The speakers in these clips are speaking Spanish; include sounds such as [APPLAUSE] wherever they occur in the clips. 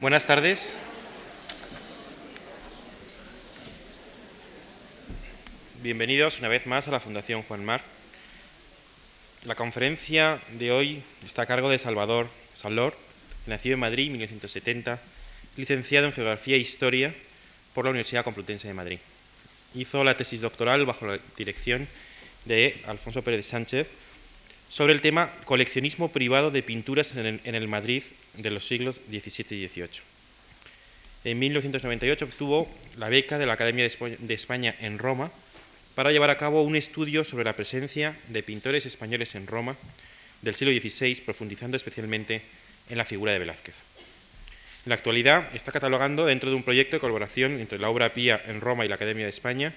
Buenas tardes. Bienvenidos una vez más a la Fundación Juan Mar. La conferencia de hoy está a cargo de Salvador Salor, nacido en Madrid en 1970, licenciado en Geografía e Historia por la Universidad Complutense de Madrid. Hizo la tesis doctoral bajo la dirección de Alfonso Pérez Sánchez sobre el tema coleccionismo privado de pinturas en el, Madrid de los siglos XVII y XVIII. En 1998 obtuvo la beca de la Academia de España en Roma para llevar a cabo un estudio sobre la presencia de pintores españoles en Roma del siglo XVI, profundizando especialmente en la figura de Velázquez. En la actualidad está catalogando dentro de un proyecto de colaboración entre la obra Pía en Roma y la Academia de España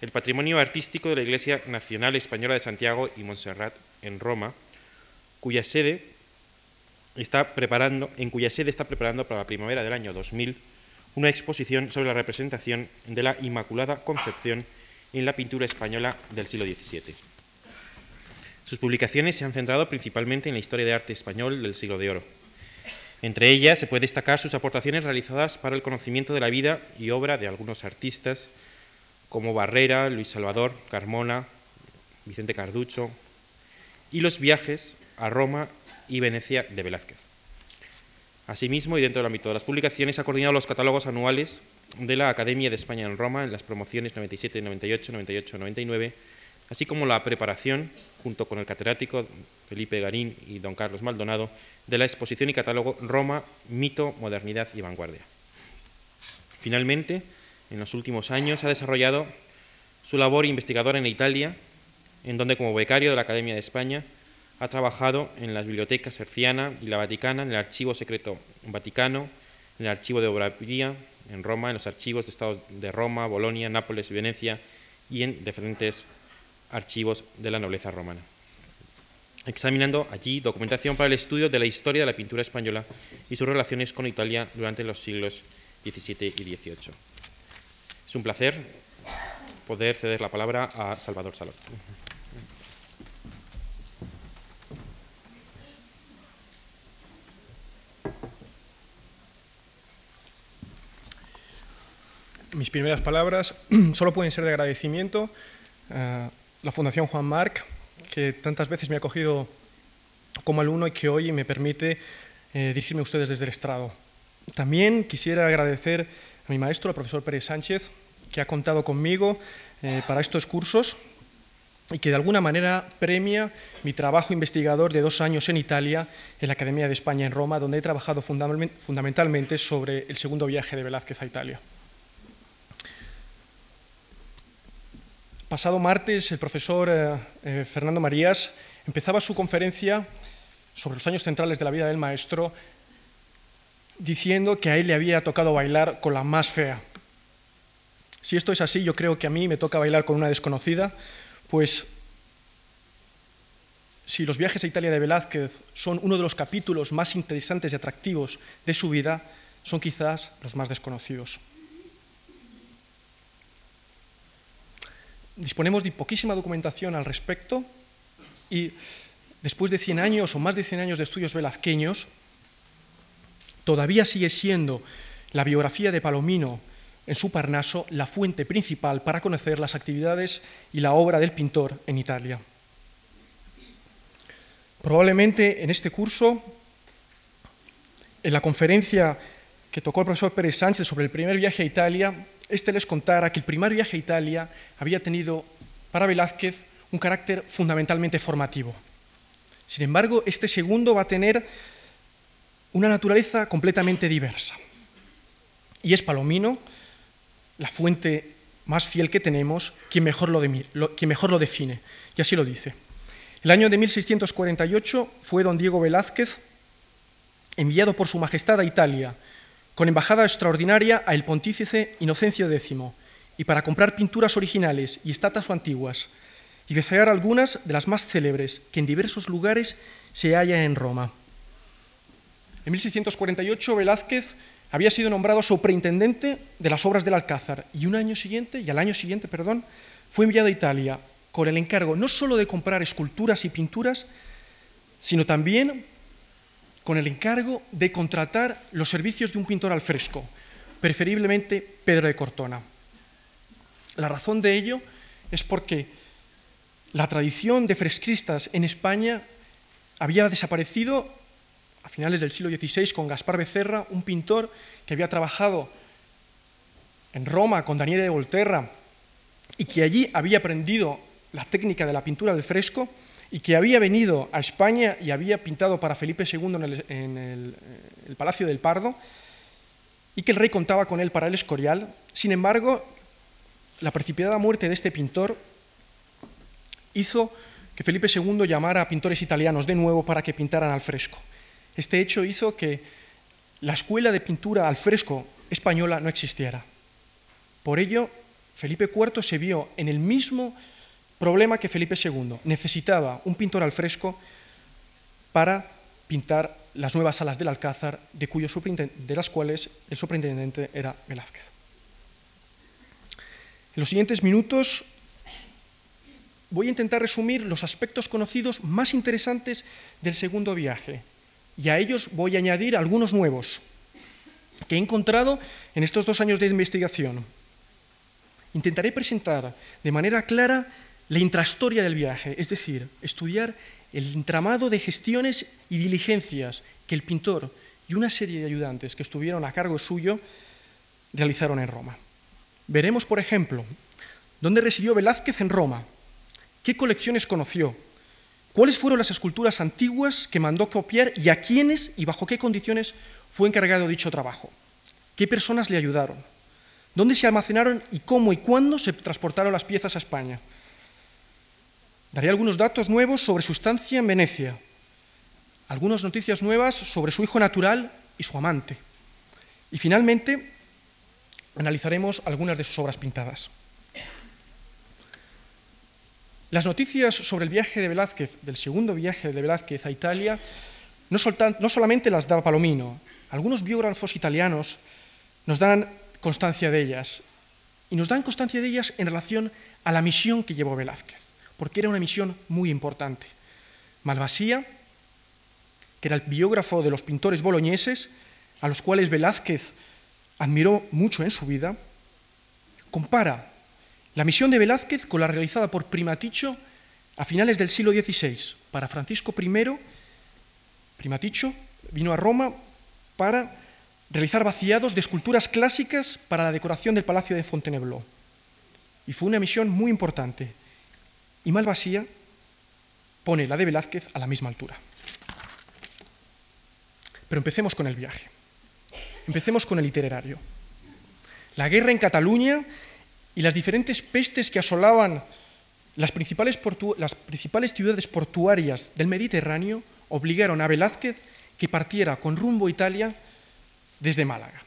el patrimonio artístico de la Iglesia Nacional Española de Santiago y Montserrat en Roma, cuya sede está preparando, en cuya sede está preparando para la primavera del año 2000 una exposición sobre la representación de la Inmaculada Concepción en la pintura española del siglo XVII. Sus publicaciones se han centrado principalmente en la historia de arte español del siglo de oro. Entre ellas se puede destacar sus aportaciones realizadas para el conocimiento de la vida y obra de algunos artistas como Barrera, Luis Salvador, Carmona, Vicente Carducho, y los viajes a Roma y Venecia de Velázquez. Asimismo, y dentro del ámbito de las publicaciones, ha coordinado los catálogos anuales de la Academia de España en Roma en las promociones 97, 98, 98, 99, así como la preparación, junto con el catedrático Felipe Garín y don Carlos Maldonado, de la exposición y catálogo Roma, mito, modernidad y vanguardia. Finalmente, en los últimos años ha desarrollado su labor investigadora en Italia, en donde como becario de la Academia de España ha trabajado en las bibliotecas herciana y la vaticana, en el Archivo Secreto Vaticano, en el Archivo de Obravía, en Roma, en los archivos de Estados de Roma, Bolonia, Nápoles y Venecia, y en diferentes archivos de la nobleza romana. Examinando allí documentación para el estudio de la historia de la pintura española y sus relaciones con Italia durante los siglos XVII y XVIII. Es un placer poder ceder la palabra a Salvador Salor. Mis primeras palabras [CLEARS THROAT] solo pueden ser de agradecimiento a la Fundación Juan Marc, que tantas veces me ha acogido como alumno y que hoy me permite eh, dirigirme a ustedes desde el estrado. También quisiera agradecer a mi maestro, el profesor Pérez Sánchez, que ha contado conmigo eh, para estos cursos y que de alguna manera premia mi trabajo investigador de dos años en Italia, en la Academia de España en Roma, donde he trabajado fundamentalmente sobre el segundo viaje de Velázquez a Italia. Pasado martes, el profesor eh, eh, Fernando Marías empezaba su conferencia sobre los años centrales de la vida del maestro diciendo que a él le había tocado bailar con la más fea. Si esto es así, yo creo que a mí me toca bailar con una desconocida, pues si los viajes a Italia de Velázquez son uno de los capítulos más interesantes y atractivos de su vida, son quizás los más desconocidos. Disponemos de poquísima documentación al respecto y después de 100 años o más de 100 años de estudios velazqueños, todavía sigue siendo la biografía de Palomino en su Parnaso la fuente principal para conocer las actividades y la obra del pintor en Italia. Probablemente en este curso, en la conferencia que tocó el profesor Pérez Sánchez sobre el primer viaje a Italia, este les contara que el primer viaje a Italia había tenido para Velázquez un carácter fundamentalmente formativo. Sin embargo, este segundo va a tener una naturaleza completamente diversa. Y es Palomino, la fuente más fiel que tenemos, quien mejor lo, define. Y así lo dice. El año de 1648 fue don Diego Velázquez enviado por su Majestad a Italia, con embajada extraordinaria a el pontífice Inocencio X, y para comprar pinturas originales y estatuas antiguas, y desear algunas de las más célebres que en diversos lugares se hallan en Roma. En 1648 Velázquez había sido nombrado superintendente de las obras del Alcázar y un año siguiente, y al año siguiente, perdón, fue enviado a Italia con el encargo no solo de comprar esculturas y pinturas, sino también con el encargo de contratar los servicios de un pintor al fresco, preferiblemente Pedro de Cortona. La razón de ello es porque la tradición de fresquistas en España había desaparecido a finales del siglo XVI con Gaspar Becerra, un pintor que había trabajado en Roma con Daniele de Volterra y que allí había aprendido la técnica de la pintura del fresco y que había venido a España y había pintado para Felipe II en, el, el Palacio del Pardo y que el rey contaba con él para el Escorial. Sin embargo, la precipitada muerte de este pintor hizo que Felipe II llamara a pintores italianos de nuevo para que pintaran al fresco. Este hecho hizo que la escuela de pintura al fresco española no existiera. Por ello, Felipe IV se vio en el mismo problema que Felipe II. Necesitaba un pintor al fresco para pintar las nuevas salas del Alcázar, de, cuyo de las cuales el superintendente era Velázquez. En los siguientes minutos voy a intentar resumir los aspectos conocidos más interesantes del segundo viaje y a ellos voy a añadir algunos nuevos que he encontrado en estos dos años de investigación. Intentaré presentar de manera clara la intrahistoria del viaje, es decir, estudiar el entramado de gestiones y diligencias que el pintor y una serie de ayudantes que estuvieron a cargo suyo realizaron en Roma. Veremos, por ejemplo, dónde residió Velázquez en Roma, qué colecciones conoció, cuáles fueron las esculturas antiguas que mandó copiar y a quiénes y bajo qué condiciones fue encargado dicho trabajo, qué personas le ayudaron, dónde se almacenaron y cómo y cuándo se transportaron las piezas a España. Daré algunos datos nuevos sobre su estancia en Venecia, algunas noticias nuevas sobre su hijo natural y su amante. Y finalmente, analizaremos algunas de sus obras pintadas. Las noticias sobre el viaje de Velázquez, del segundo viaje de Velázquez a Italia, no, solamente las da Palomino, algunos biógrafos italianos nos dan constancia de ellas, y nos dan constancia de ellas en relación a la misión que llevó Velázquez, porque era una misión muy importante. Malvasía, que era el biógrafo de los pintores boloñeses, a los cuales Velázquez admiró mucho en su vida, compara la misión de Velázquez con la realizada por Primaticho a finales del siglo XVI para Francisco I. Primaticho vino a Roma para realizar vaciados de esculturas clásicas para la decoración del Palacio de Fontainebleau. Y fue una misión muy importante. Y Malvasía pone la de Velázquez a la misma altura. Pero empecemos con el viaje. Empecemos con el itinerario. La guerra en Cataluña y las diferentes pestes que asolaban las principales, ciudades portuarias del Mediterráneo obligaron a Velázquez que partiera con rumbo a Italia desde Málaga.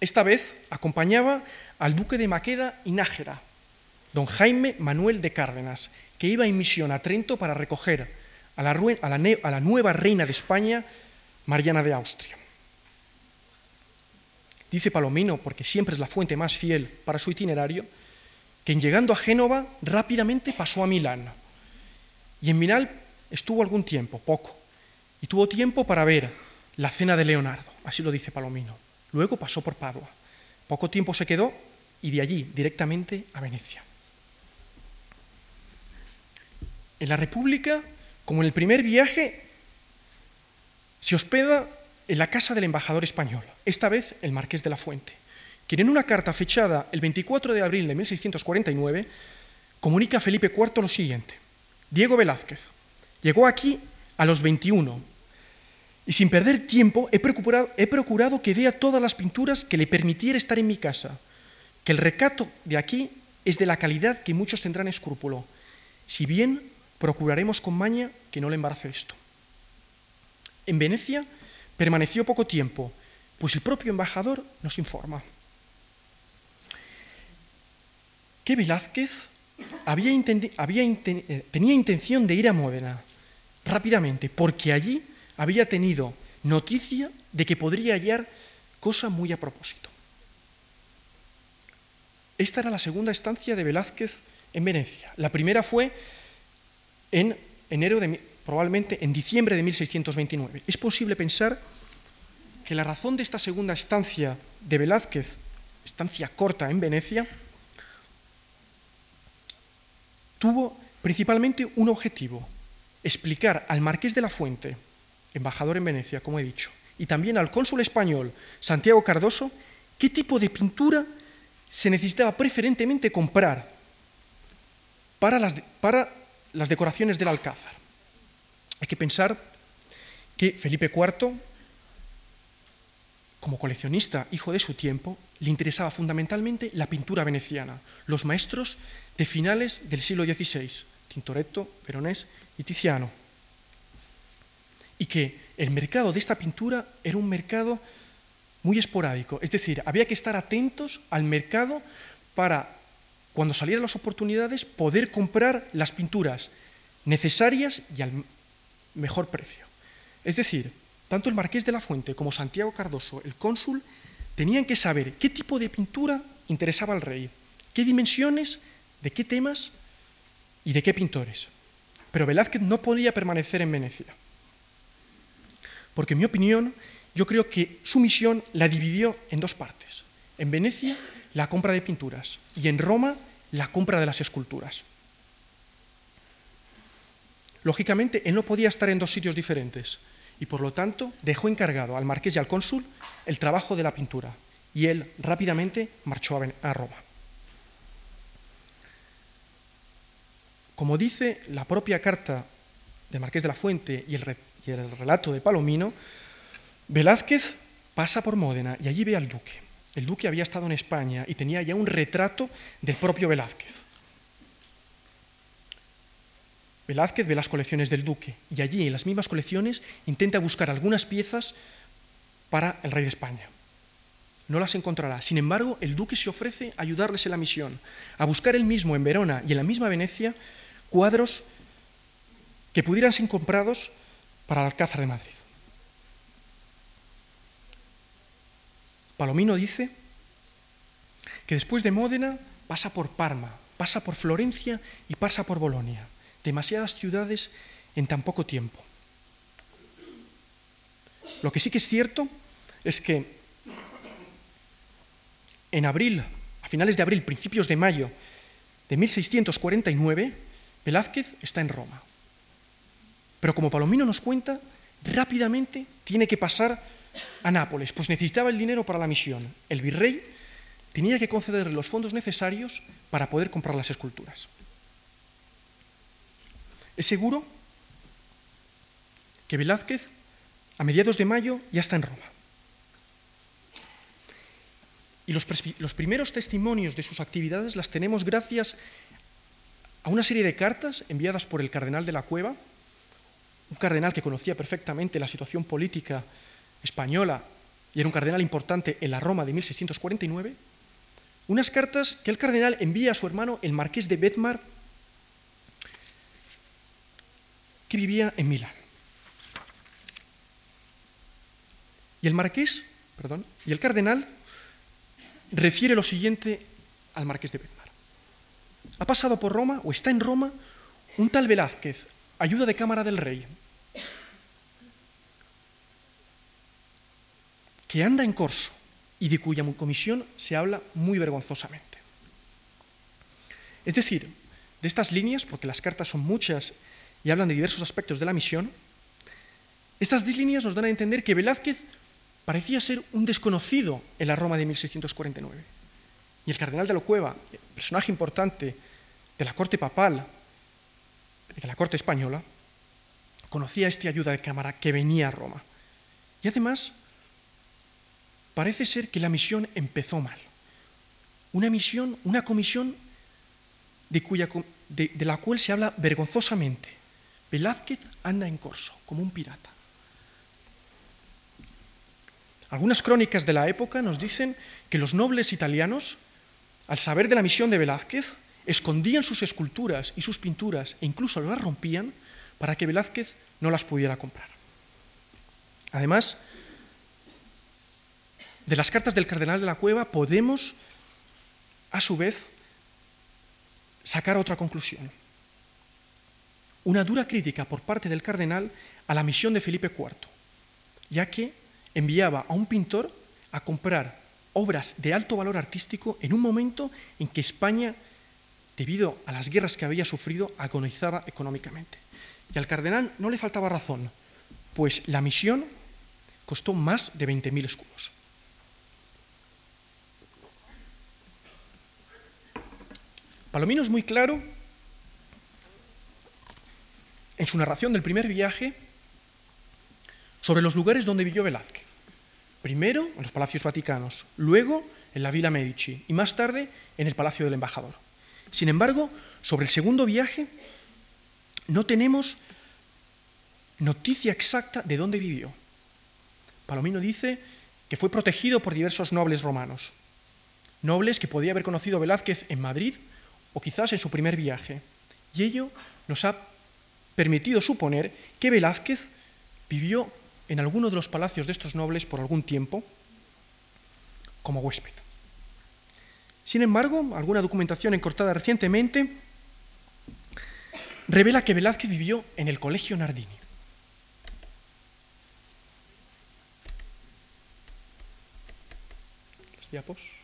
Esta vez acompañaba al duque de Maqueda y Nájera, don Jaime Manuel de Cárdenas, que iba en misión a Trento para recoger a la nueva reina de España, Mariana de Austria. Dice Palomino, porque siempre es la fuente más fiel para su itinerario, que en llegando a Génova rápidamente pasó a Milán. Y en Milán estuvo algún tiempo, poco, y tuvo tiempo para ver la cena de Leonardo, así lo dice Palomino. Luego pasó por Padua. Poco tiempo se quedó y de allí directamente a Venecia. En la República, como en el primer viaje, se hospeda en la casa del embajador español, esta vez el marqués de la Fuente, quien en una carta fechada el 24 de abril de 1649 comunica a Felipe IV lo siguiente. Diego Velázquez llegó aquí a los 21 y sin perder tiempo he procurado, he procurado que vea todas las pinturas que le permitiera estar en mi casa, que el recato de aquí es de la calidad que muchos tendrán escrúpulo, si bien procuraremos con maña que no le embarace esto. En Venecia Permaneció poco tiempo, pues el propio embajador nos informa que Velázquez había eh, tenía intención de ir a Módena rápidamente, porque allí había tenido noticia de que podría hallar cosa muy a propósito. Esta era la segunda estancia de Velázquez en Venecia. La primera fue en enero de, probablemente en diciembre de 1629. Es posible pensar que la razón de esta segunda estancia de Velázquez, estancia corta en Venecia, tuvo principalmente un objetivo, explicar al marqués de la Fuente, embajador en Venecia, como he dicho, y también al cónsul español Santiago Cardoso, qué tipo de pintura se necesitaba preferentemente comprar para las, para las decoraciones del Alcázar. Hay que pensar que Felipe IV, como coleccionista, hijo de su tiempo, le interesaba fundamentalmente la pintura veneciana, los maestros de finales del siglo XVI, Tintoretto, Veronés y Tiziano. Y que el mercado de esta pintura era un mercado muy esporádico, es decir, había que estar atentos al mercado para, cuando salieran las oportunidades, poder comprar las pinturas necesarias y al mejor precio. Es decir, tanto el marqués de la Fuente como Santiago Cardoso, el cónsul, tenían que saber qué tipo de pintura interesaba al rey, qué dimensiones de qué temas y de qué pintores. Pero Velázquez no podía permanecer en Venecia, porque en mi opinión yo creo que su misión la dividió en dos partes. En Venecia, la compra de pinturas y en Roma, la compra de las esculturas. Lógicamente, él no podía estar en dos sitios diferentes y por lo tanto dejó encargado al marqués y al cónsul el trabajo de la pintura y él rápidamente marchó a Roma. Como dice la propia carta de Marqués de la Fuente y el, relato de Palomino, Velázquez pasa por Módena y allí ve al duque. El duque había estado en España y tenía ya un retrato del propio Velázquez. Velázquez ve las colecciones del duque y allí en las mismas colecciones intenta buscar algunas piezas para el rey de España. No las encontrará. Sin embargo, el duque se ofrece a ayudarles en la misión, a buscar él mismo en Verona y en la misma Venecia cuadros que pudieran ser comprados para el Alcázar de Madrid. Palomino dice que después de Módena pasa por Parma, pasa por Florencia y pasa por Bolonia. Demasiadas ciudades en tan poco tiempo. Lo que sí que es cierto es que en abril, a finales de abril, principios de mayo de 1649, Velázquez está en Roma. Pero como Palomino nos cuenta, rápidamente tiene que pasar a Nápoles, pues necesitaba el dinero para la misión. El virrey tenía que concederle los fondos necesarios para poder comprar las esculturas. Es seguro que Velázquez, a mediados de mayo, ya está en Roma. Y los, los primeros testimonios de sus actividades las tenemos gracias a una serie de cartas enviadas por el cardenal de la Cueva, un cardenal que conocía perfectamente la situación política española y era un cardenal importante en la Roma de 1649, unas cartas que el cardenal envía a su hermano, el marqués de Betmar, que vivía en Milán. Y el marqués, perdón, y el cardenal refiere lo siguiente al marqués de Betmar ha pasado por Roma o está en Roma un tal Velázquez, ayuda de cámara del rey, que anda en corso y de cuya comisión se habla muy vergonzosamente. Es decir, de estas líneas, porque las cartas son muchas y hablan de diversos aspectos de la misión, estas líneas nos dan a entender que Velázquez parecía ser un desconocido en la Roma de 1649. Y el cardenal de la Cueva, personaje importante de la corte papal de la corte española, conocía esta ayuda de cámara que venía a Roma. Y además, parece ser que la misión empezó mal. Una misión, una comisión de la cual se habla vergonzosamente. Velázquez anda en corso, como un pirata. Algunas crónicas de la época nos dicen que los nobles italianos, al saber de la misión de Velázquez, escondían sus esculturas y sus pinturas e incluso las rompían para que Velázquez no las pudiera comprar. Además, de las cartas del cardenal de la cueva podemos, a su vez, sacar otra conclusión. Una dura crítica por parte del cardenal a la misión de Felipe IV, ya que enviaba a un pintor a comprar obras de alto valor artístico en un momento en que España, debido a las guerras que había sufrido, agonizaba económicamente. Y al cardenal no le faltaba razón, pues la misión costó más de 20.000 escudos. Palomino es muy claro en su narración del primer viaje sobre los lugares donde vivió Velázquez. Primero en los palacios vaticanos, luego en la Villa Medici y más tarde en el Palacio del Embajador. Sin embargo, sobre el segundo viaje no tenemos noticia exacta de dónde vivió. Palomino dice que fue protegido por diversos nobles romanos, nobles que podía haber conocido Velázquez en Madrid o quizás en su primer viaje. Y ello nos ha permitido suponer que Velázquez vivió en alguno de los palacios de estos nobles por algún tiempo como huésped. Sin embargo, alguna documentación encortada recientemente revela que Velázquez vivió en el Colegio Nardini. Diapos.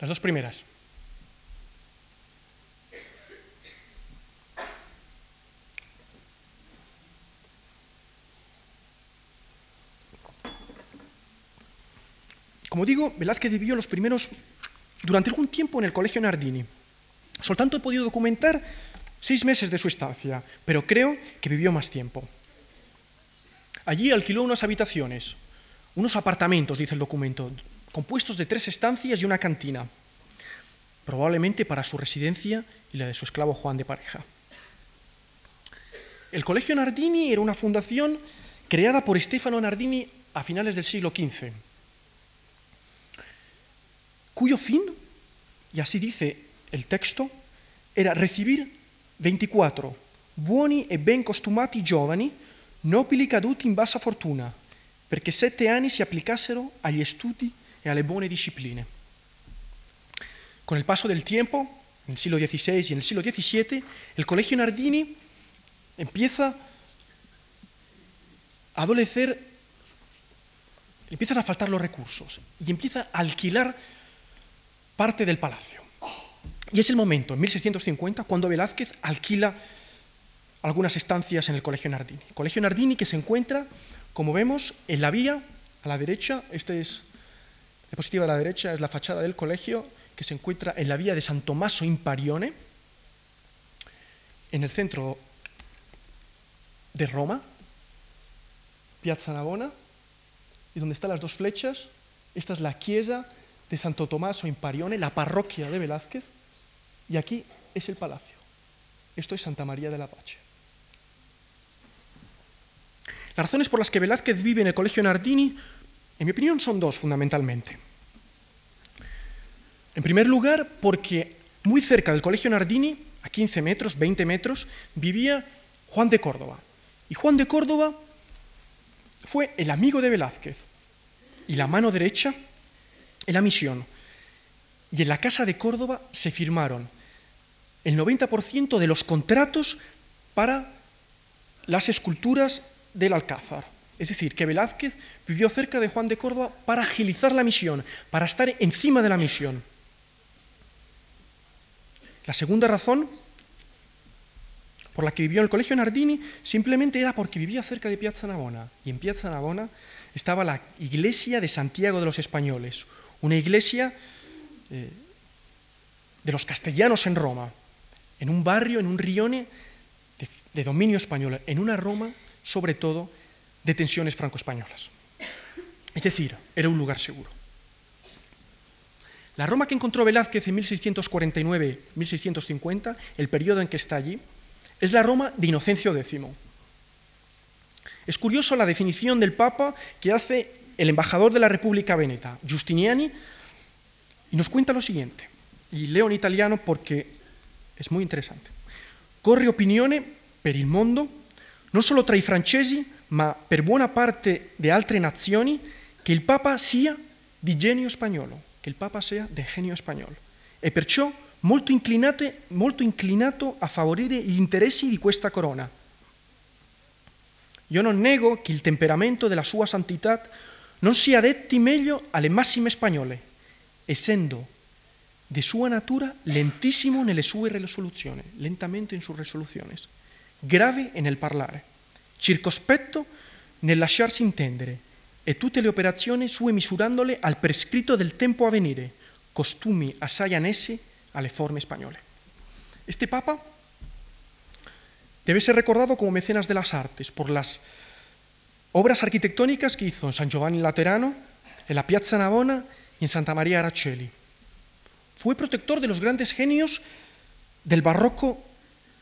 Las dos primeras. Como digo, Velázquez vivió los primeros durante algún tiempo en el Colegio Nardini. Solo tanto he podido documentar seis meses de su estancia, pero creo que vivió más tiempo. Allí alquiló unas habitaciones, unos apartamentos, dice el documento, compuestos de tres estancias y una cantina, probablemente para su residencia y la de su esclavo Juan de Pareja. El Colegio Nardini era una fundación creada por Stefano Nardini a finales del siglo XV, cuyo fin, y así dice el texto, era recibir 24 buoni e ben costumati giovani, nobili caduti in bassa fortuna, perché sette anni si applicassero agli studi y a las buenas disciplina. Con el paso del tiempo, en el siglo XVI y en el siglo XVII, el Colegio Nardini empieza a adolecer, empiezan a faltar los recursos y empieza a alquilar parte del palacio. Y es el momento, en 1650, cuando Velázquez alquila algunas estancias en el Colegio Nardini. Colegio Nardini que se encuentra, como vemos, en la vía a la derecha, este es la diapositiva a la derecha es la fachada del colegio que se encuentra en la vía de San Tommaso in Parione, en el centro de Roma, Piazza Navona, y donde están las dos flechas, esta es la chiesa de Santo Tommaso in Parione, la parroquia de Velázquez, y aquí es el palacio. Esto es Santa María de la Pace. Las razones por las que Velázquez vive en el Colegio Nardini en mi opinión son dos fundamentalmente. En primer lugar, porque muy cerca del Colegio Nardini, a 15 metros, 20 metros, vivía Juan de Córdoba. Y Juan de Córdoba fue el amigo de Velázquez y la mano derecha en la misión. Y en la Casa de Córdoba se firmaron el 90% de los contratos para las esculturas del Alcázar. Es decir, que Velázquez vivió cerca de Juan de Córdoba para agilizar la misión, para estar encima de la misión. La segunda razón por la que vivió en el Colegio Nardini simplemente era porque vivía cerca de Piazza Navona. Y en Piazza Navona estaba la iglesia de Santiago de los Españoles, una iglesia eh, de los castellanos en Roma, en un barrio, en un rione de, de dominio español, en una Roma, sobre todo, de tensiones franco-españolas. Es decir, era un lugar seguro. La Roma que encontró Velázquez en 1649-1650, el periodo en que está allí, es la Roma de Inocencio X. Es curioso la definición del Papa que hace el embajador de la República Veneta, Giustiniani, y nos cuenta lo siguiente. y leo en italiano porque es muy interessante. Corre opinione per il mondo, non solo tra i francesi, ma per buona parte di altre nazioni, che il Papa sia di genio spagnolo, che il Papa sia di genio spagnolo, e perciò molto molto inclinato a favorire gli interessi di questa corona. Io non nego che il temperamento della sua santità non sia adetti meglio alle massime spagnole, essendo de sua natura lentissimo nelle sue risoluzioni, lentamente in sue risoluzioni, grave nel parlare, circospetto nel lasciarsi intendere, e tutte le operazioni sue misurandole al prescritto del tempo a venire, costumi assai annessi alle forme spagnole. Este papa debe ser recordado como mecenas de las artes por las obras arquitectónicas que hizo en San Giovanni Laterano, en la Piazza Navona y en Santa María Araceli. Fue protector de los grandes genios del barroco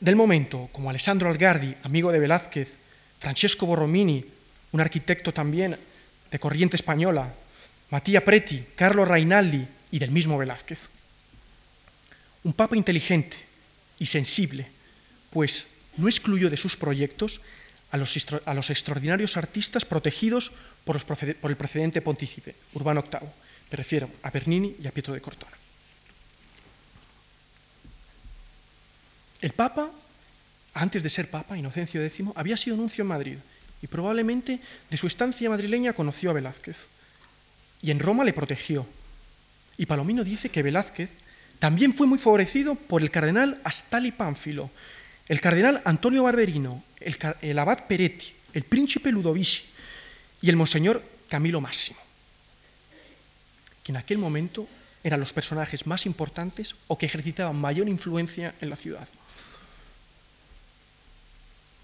del momento, como Alessandro Algardi, amigo de Velázquez, Francesco Borromini, un arquitecto también de corriente española, Matías Preti, Carlo Rainaldi y del mismo Velázquez. Un papa inteligente y sensible, pues no excluyó de sus proyectos a los, extraordinarios artistas protegidos por, por, el precedente pontícipe, Urbano VIII. Me refiero a Bernini y a Pietro de Cortona. El Papa, antes de ser Papa, Inocencio X, había sido nuncio en Madrid y probablemente de su estancia madrileña conoció a Velázquez. Y en Roma le protegió. Y Palomino dice que Velázquez también fue muy favorecido por el cardenal Astali Pánfilo, el cardenal Antonio Barberino, el, abad Peretti, el príncipe Ludovici y el monseñor Camilo Máximo, que en aquel momento eran los personajes más importantes o que ejercitaban mayor influencia en la ciudad.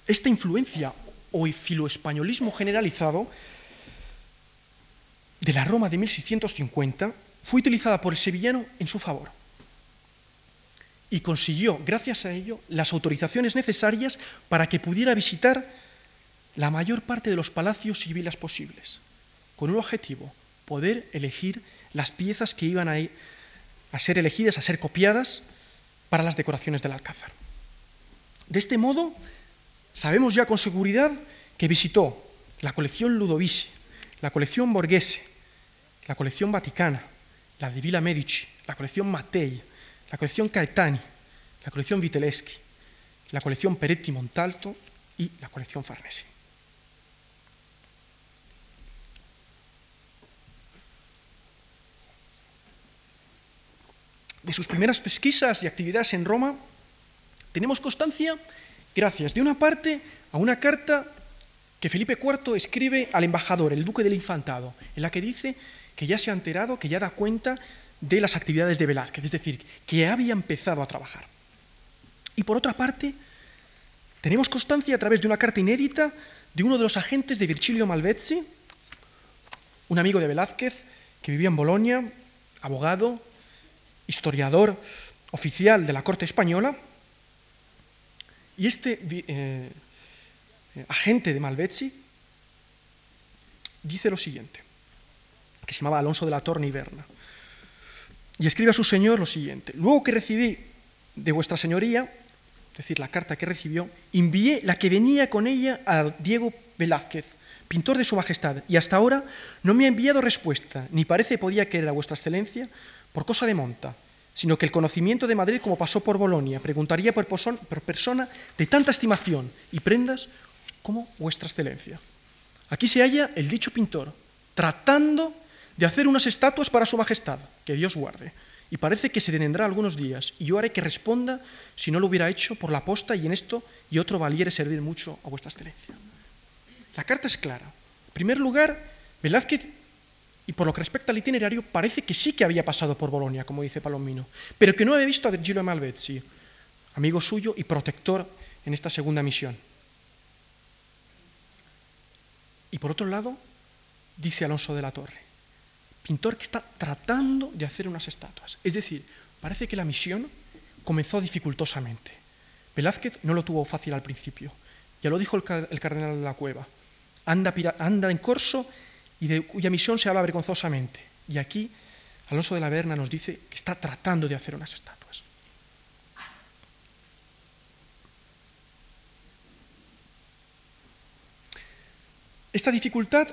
Esta influencia o filoespañolismo generalizado de la Roma de 1650 fue utilizada por el sevillano en su favor y consiguió, gracias a ello, las autorizaciones necesarias para que pudiera visitar la mayor parte de los palacios y villas posibles, con un objetivo, poder elegir las piezas que iban a, a ser elegidas, a ser copiadas para las decoraciones del Alcázar. De este modo, Sabemos ya con seguridad que visitó la colección Ludovici, la colección Borghese, la colección Vaticana, la de Villa Medici, la colección Mattei, la colección Caetani, la colección Vitelleschi, la colección Peretti Montalto y la colección Farnesi. De sus primeras pesquisas y actividades en Roma, tenemos constancia gracias, de una parte, a una carta que Felipe IV escribe al embajador, el duque del Infantado, en la que dice que ya se ha enterado, que ya da cuenta de las actividades de Velázquez, es decir, que había empezado a trabajar. Y por otra parte, tenemos constancia a través de una carta inédita de uno de los agentes de Virgilio Malvezzi, un amigo de Velázquez que vivía en Bolonia, abogado, historiador oficial de la corte española, y este eh, agente de Malvezzi dice lo siguiente, que se llamaba Alonso de la Torre Iberna, y escribe a su señor lo siguiente, luego que recibí de vuestra señoría, es decir, la carta que recibió, envié la que venía con ella a Diego Velázquez, pintor de su majestad, y hasta ahora no me ha enviado respuesta, ni parece podía querer a vuestra excelencia por cosa de monta, sino que el conocimiento de Madrid, como pasó por Bolonia, preguntaría por, persona de tanta estimación y prendas como vuestra excelencia. Aquí se halla el dicho pintor, tratando de hacer unas estatuas para su majestad, que Dios guarde. Y parece que se detendrá algunos días, y yo haré que responda si no lo hubiera hecho por la posta y en esto y otro valiere servir mucho a vuestra excelencia. La carta es clara. En primer lugar, Velázquez y por lo que respecta al itinerario, parece que sí que había pasado por Bolonia, como dice Palomino, pero que no había visto a Virgilio Malvezzi, amigo suyo y protector en esta segunda misión. Y por otro lado, dice Alonso de la Torre, pintor que está tratando de hacer unas estatuas. Es decir, parece que la misión comenzó dificultosamente. Velázquez no lo tuvo fácil al principio. Ya lo dijo el, cardenal de la Cueva. Anda, anda en corso y de cuya misión se habla vergonzosamente. Y aquí Alonso de la Verna nos dice que está tratando de hacer unas estatuas. Esta dificultad,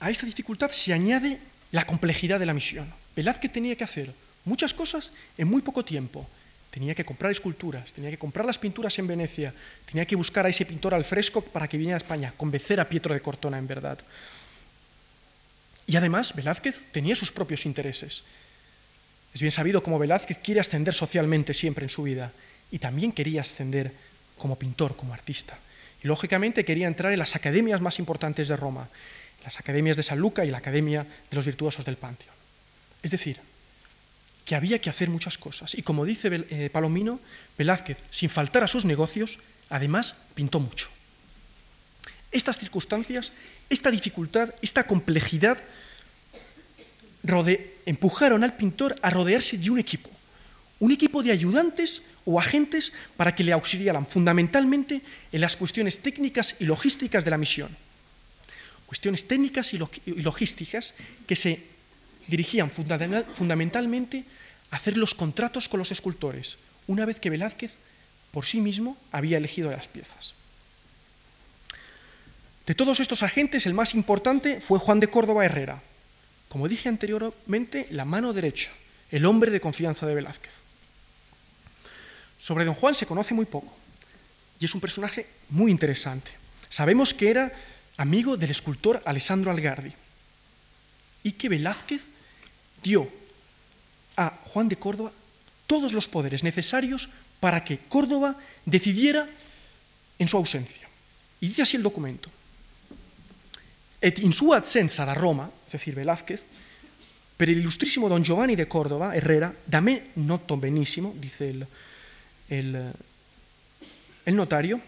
a esta dificultad se añade la complejidad de la misión. Velázquez tenía que hacer muchas cosas en muy poco tiempo. Tenía que comprar esculturas, tenía que comprar las pinturas en Venecia, tenía que buscar a ese pintor al fresco para que viniera a España, convencer a Pietro de Cortona en verdad. Y además, Velázquez tenía sus propios intereses. Es bien sabido cómo Velázquez quiere ascender socialmente siempre en su vida y también quería ascender como pintor, como artista. Y lógicamente quería entrar en las academias más importantes de Roma, las academias de San Luca y la Academia de los Virtuosos del Panteón. Es decir, que había que hacer muchas cosas. Y como dice eh, Palomino, Velázquez, sin faltar a sus negocios, además pintó mucho. Estas circunstancias, esta dificultad, esta complejidad empujaron al pintor a rodearse de un equipo, un equipo de ayudantes o agentes para que le auxiliaran fundamentalmente en las cuestiones técnicas y logísticas de la misión. Cuestiones técnicas y logísticas que se dirigían fundamentalmente a hacer los contratos con los escultores, una vez que Velázquez por sí mismo había elegido las piezas. De todos estos agentes, el más importante fue Juan de Córdoba Herrera, como dije anteriormente, la mano derecha, el hombre de confianza de Velázquez. Sobre don Juan se conoce muy poco y es un personaje muy interesante. Sabemos que era amigo del escultor Alessandro Algardi y que Velázquez dio a Juan de Córdoba todos los poderes necesarios para que Córdoba decidiera en su ausencia. Y dice así el documento. Et in sua assenza da Roma, es decir, Velázquez, per el ilustrísimo don Giovanni de Córdoba, Herrera, da me noto benissimo, dice el, el, el notario,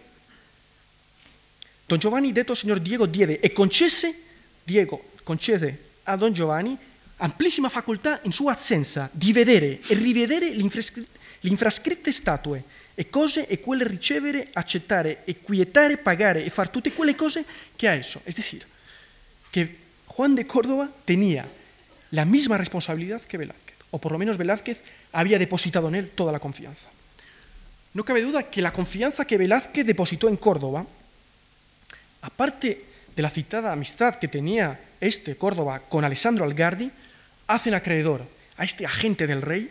don Giovanni detto signor Diego diede e concesse, Diego concede a Don Giovanni amplissima facoltà in sua assenza di vedere e rivedere le infrascritte statue e cose e quelle ricevere, accettare e quietare, pagare e far tutte quelle cose che ha esso. Es decir, que Juan de Córdoba tenía la misma responsabilidad que Velázquez, o por lo menos Velázquez había depositado en él toda la confianza. No cabe duda que la confianza que Velázquez depositó en Córdoba, aparte de la citada amistad que tenía este Córdoba con Alessandro Algardi, hacen acreedor a este agente del rey,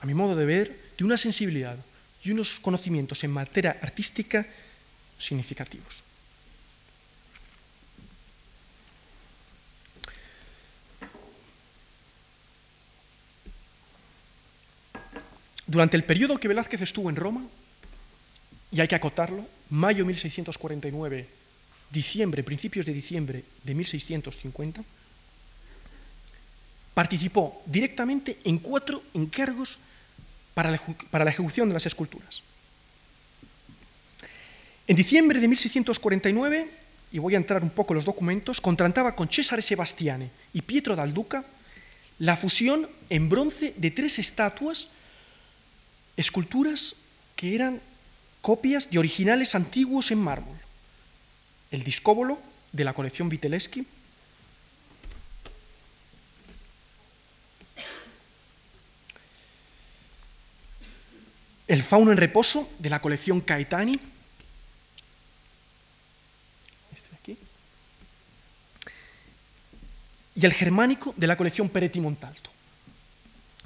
a mi modo de ver, de una sensibilidad y unos conocimientos en materia artística significativos. Durante el periodo que Velázquez estuvo en Roma, y hay que acotarlo, mayo 1649 diciembre, principios de diciembre de 1650, participó directamente en cuatro encargos para la, ejecución de las esculturas. En diciembre de 1649, y voy a entrar un poco en los documentos, contrataba con Cesare Sebastiane y Pietro dal Duca la fusión en bronce de tres estatuas, esculturas que eran copias de originales antiguos en mármol. El discóbolo de la colección Viteleschi, el fauno en reposo de la colección Caetani, este de aquí, y el germánico de la colección Peretti Montalto.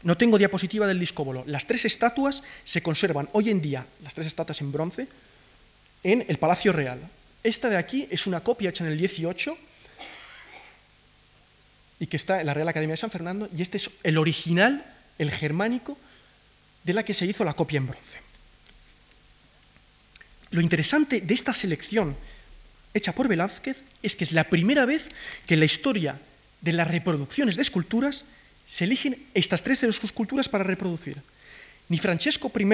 No tengo diapositiva del discóbolo. Las tres estatuas se conservan hoy en día, las tres estatuas en bronce, en el Palacio Real, esta de aquí es una copia hecha en el 18 y que está en la Real Academia de San Fernando, y este es el original, el germánico, de la que se hizo la copia en bronce. Lo interesante de esta selección hecha por Velázquez es que es la primera vez que en la historia de las reproducciones de esculturas se eligen estas tres esculturas para reproducir. Ni Francesco I,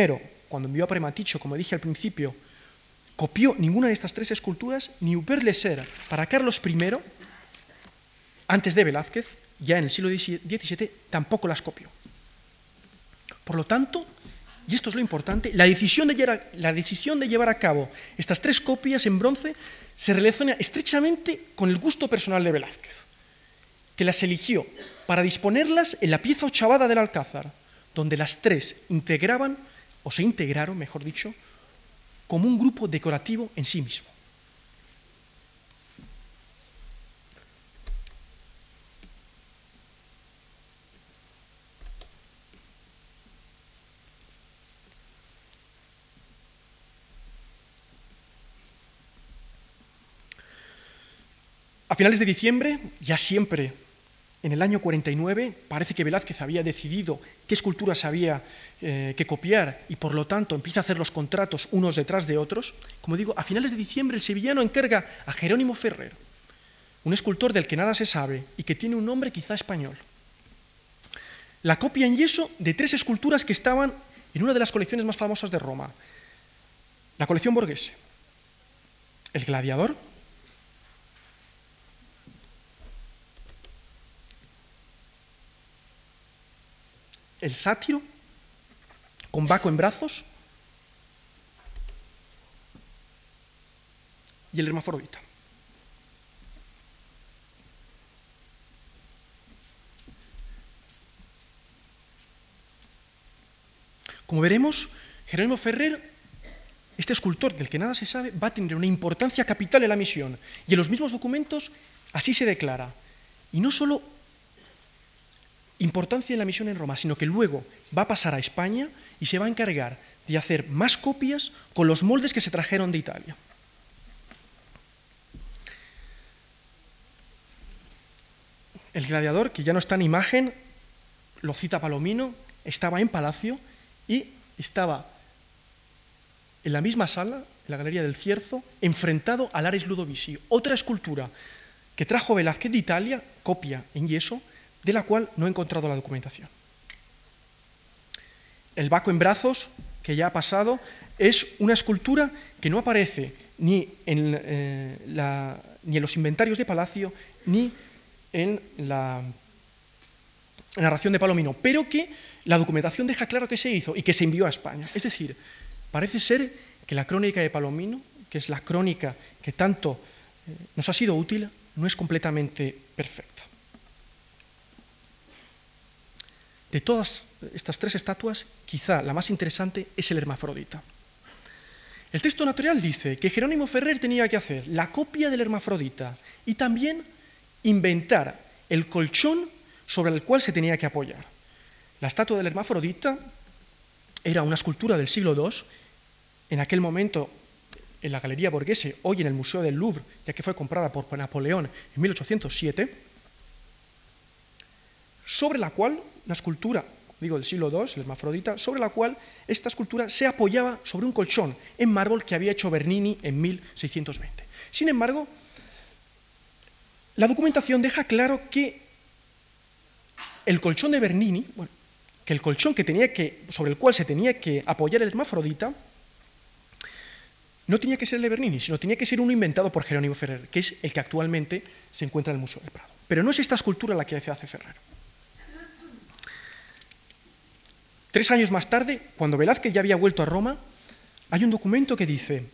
cuando envió a Prematicho, como dije al principio, copió ninguna de estas tres esculturas, ni Hubert Lesser para Carlos I, antes de Velázquez, ya en el siglo XVII, tampoco las copió. Por lo tanto, y esto es lo importante, de la decisión de llevar a cabo estas tres copias en bronce se relaciona estrechamente con el gusto personal de Velázquez, que las eligió para disponerlas en la pieza ochavada del Alcázar, donde las tres integraban, o se integraron, mejor dicho, como un grupo decorativo en sí mismo. A finales de diciembre, ya siempre en el año 49, parece que Velázquez había decidido qué esculturas había eh, que copiar y por lo tanto empieza a hacer los contratos unos detrás de otros. Como digo, a finales de diciembre el sevillano encarga a Jerónimo Ferrer, un escultor del que nada se sabe y que tiene un nombre quizá español. La copia en yeso de tres esculturas que estaban en una de las colecciones más famosas de Roma, la colección Borghese. El gladiador, el sátiro, con Baco en brazos, y el hermafrodita. Como veremos, Jerónimo Ferrer, este escultor del que nada se sabe, va a tener una importancia capital en la misión. Y en los mismos documentos así se declara. Y no solo importancia en la misión en Roma, sino que luego va a pasar a España y se va a encargar de hacer más copias con los moldes que se trajeron de Italia. El gladiador, que ya no está en imagen, lo cita Palomino, estaba en palacio y estaba en la misma sala, en la Galería del Cierzo, enfrentado al Ares Ludovisi, otra escultura que trajo Velázquez de Italia, copia en yeso, de la cual no he encontrado la documentación. El Baco en brazos, que ya ha pasado, es una escultura que no aparece ni en, eh, ni en los inventarios de Palacio ni en la narración de Palomino, pero que la documentación deja claro que se hizo y que se envió a España. Es decir, parece ser que la crónica de Palomino, que es la crónica que tanto eh, nos ha sido útil, no es completamente perfecta. De todas estas tres estatuas, quizá la más interesante es el hermafrodita. El texto natural dice que Jerónimo Ferrer tenía que hacer la copia del hermafrodita y también inventar el colchón sobre el cual se tenía que apoyar. La estatua del hermafrodita era una escultura del siglo II, en aquel momento en la Galería Borghese, hoy en el Museo del Louvre, ya que fue comprada por Napoleón en 1807, sobre la cual una escultura, digo del siglo II, el hermafrodita, sobre la cual esta escultura se apoyaba sobre un colchón en mármol que había hecho Bernini en 1620. Sin embargo, la documentación deja claro que el colchón de Bernini, que el colchón que tenía que, sobre el cual se tenía que apoyar el hermafrodita, no tenía que ser el de Bernini, sino tenía que ser uno inventado por Jerónimo Ferrer, que es el que actualmente se encuentra en el Museo del Prado. Pero no es esta escultura la que hace Ferrer. Tres años más tarde, cuando Velázquez ya había vuelto a Roma, hay un documento que dice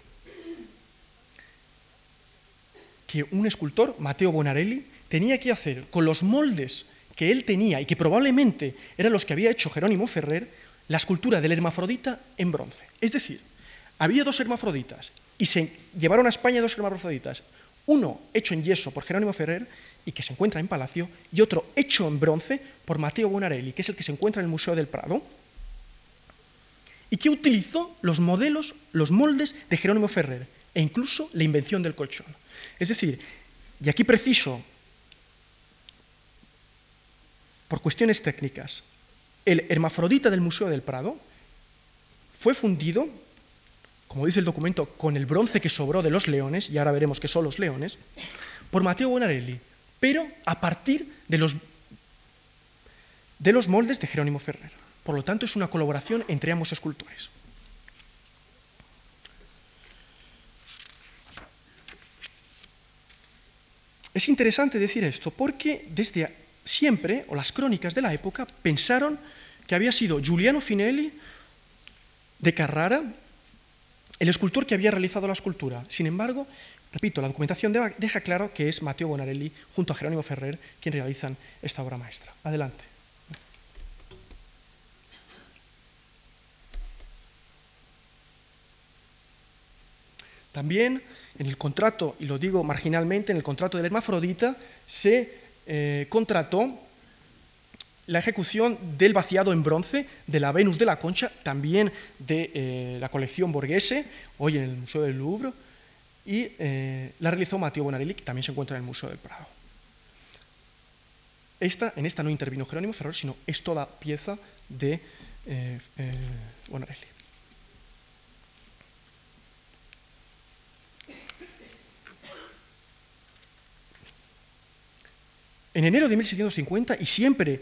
que un escultor, Mateo Bonarelli, tenía que hacer con los moldes que él tenía y que probablemente eran los que había hecho Jerónimo Ferrer, la escultura del hermafrodita en bronce. Es decir, había dos hermafroditas y se llevaron a España dos hermafroditas, uno hecho en yeso por Jerónimo Ferrer y que se encuentra en Palacio, y otro hecho en bronce por Mateo Bonarelli, que es el que se encuentra en el Museo del Prado y que utilizó los modelos, los moldes de Jerónimo Ferrer e incluso la invención del colchón. Es decir, y aquí preciso, por cuestiones técnicas, el hermafrodita del Museo del Prado fue fundido, como dice el documento, con el bronce que sobró de los leones, y ahora veremos que son los leones, por Matteo Bonarelli, pero a partir de los, de los moldes de Jerónimo Ferrer. Por lo tanto, es una colaboración entre ambos escultores. Es interesante decir esto porque desde siempre, o las crónicas de la época, pensaron que había sido Giuliano Finelli de Carrara el escultor que había realizado la escultura. Sin embargo, repito, la documentación deja claro que es Matteo Bonarelli junto a Jerónimo Ferrer quien realizan esta obra maestra. Adelante. También en el contrato, y lo digo marginalmente, en el contrato del Hermafrodita se eh, contrató la ejecución del vaciado en bronce de la Venus de la Concha, también de eh, la colección Borghese, hoy en el Museo del Louvre, y eh, la realizó Matteo Bonarelli, que también se encuentra en el Museo del Prado. Esta, en esta no intervino Jerónimo Ferrer, sino es toda pieza de Bonarelli. En enero de 1650, y siempre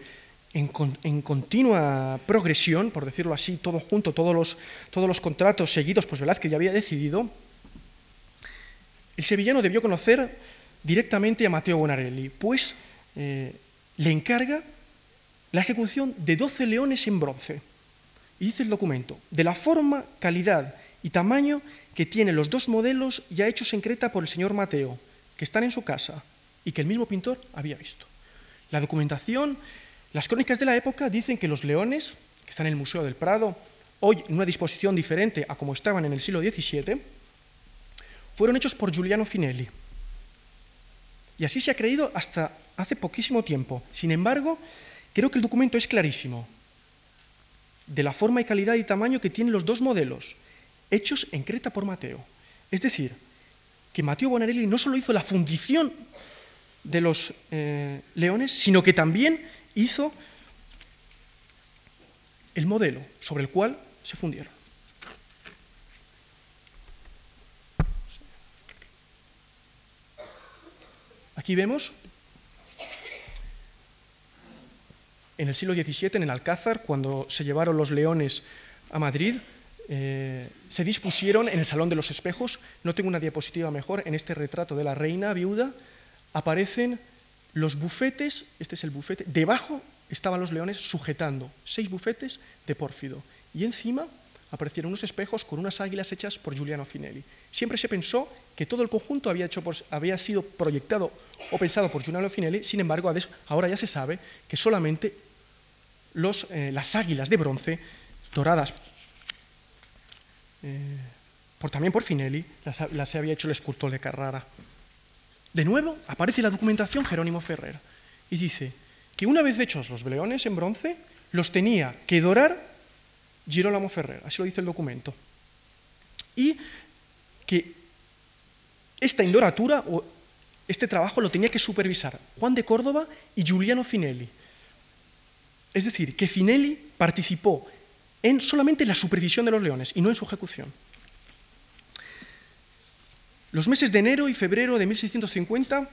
en, continua progresión, por decirlo así, todo junto, todos los, todos los contratos seguidos, pues Velázquez ya había decidido, el sevillano debió conocer directamente a Mateo Bonarelli, pues eh, le encarga la ejecución de 12 leones en bronce. Y dice el documento, de la forma, calidad y tamaño que tienen los dos modelos ya hechos en Creta por el señor Mateo, que están en su casa y que el mismo pintor había visto. La documentación, las crónicas de la época dicen que los leones, que están en el Museo del Prado, hoy en una disposición diferente a como estaban en el siglo XVII, fueron hechos por Giuliano Finelli. Y así se ha creído hasta hace poquísimo tiempo. Sin embargo, creo que el documento es clarísimo de la forma y calidad y tamaño que tienen los dos modelos, hechos en Creta por Mateo. Es decir, que Mateo Bonarelli no solo hizo la fundición de los eh, leones, sino que también hizo el modelo sobre el cual se fundieron. Aquí vemos en el siglo XVII, en el Alcázar, cuando se llevaron los leones a Madrid, eh, se dispusieron en el Salón de los Espejos, no tengo una diapositiva mejor, en este retrato de la reina viuda, aparecen los bufetes, este es el bufete, debajo estaban los leones sujetando seis bufetes de pórfido y encima aparecieron unos espejos con unas águilas hechas por Giuliano Finelli. Siempre se pensó que todo el conjunto había, sido proyectado o pensado por Giuliano Finelli, sin embargo, ahora ya se sabe que solamente eh, las águilas de bronce doradas eh, por, también por Finelli las, las había hecho el escultor de Carrara. De nuevo aparece la documentación Jerónimo Ferrer y dice que una vez hechos los leones en bronce, los tenía que dorar Girolamo Ferrer, así lo dice el documento. Y que esta indoratura o este trabajo lo tenía que supervisar Juan de Córdoba y Giuliano Finelli. Es decir, que Finelli participó en solamente la supervisión de los leones y no en su ejecución. Los meses de enero y febrero de 1650,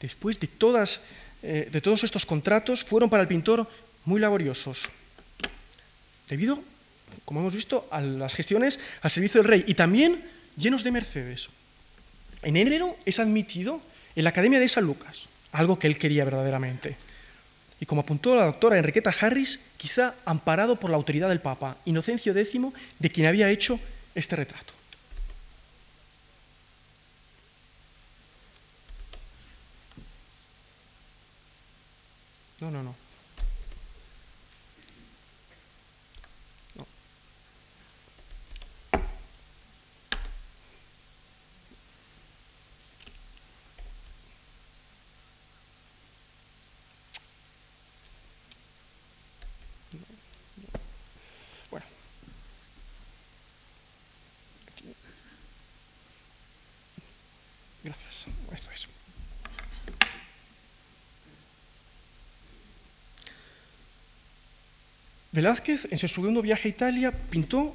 después de, todas, eh, todos estos contratos, fueron para el pintor muy laboriosos, debido, como hemos visto, a las gestiones al servicio del rey y también llenos de mercedes. En enero es admitido en la Academia de San Lucas, algo que él quería verdaderamente. Y como apuntó la doctora Enriqueta Harris, quizá amparado por la autoridad del Papa Inocencio X, de quien había hecho este retrato. No, no. No. Bueno. Gracias. Esto es. Velázquez, en su segundo viaje a Italia, pintó,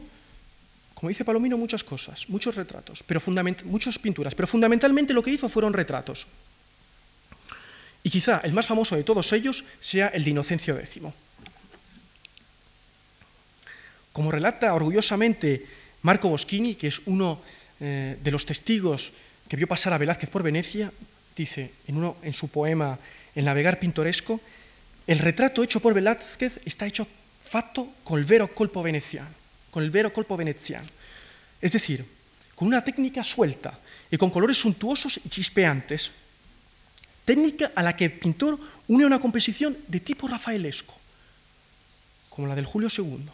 como dice Palomino, muchas cosas, muchos retratos, pero muchas pinturas, pero fundamentalmente lo que hizo fueron retratos. Y quizá el más famoso de todos ellos sea el de Inocencio X. Como relata orgullosamente Marco Boschini, que es uno eh, de los testigos que vio pasar a Velázquez por Venecia, dice en, en su poema El navegar pintoresco, el retrato hecho por Velázquez está hecho fatto col vero colpo veneziano, con el vero colpo veneziano. Es decir, con una técnica suelta y con colores suntuosos y chispeantes, técnica a la que el pintor une una composición de tipo rafaelesco, como la del Julio II.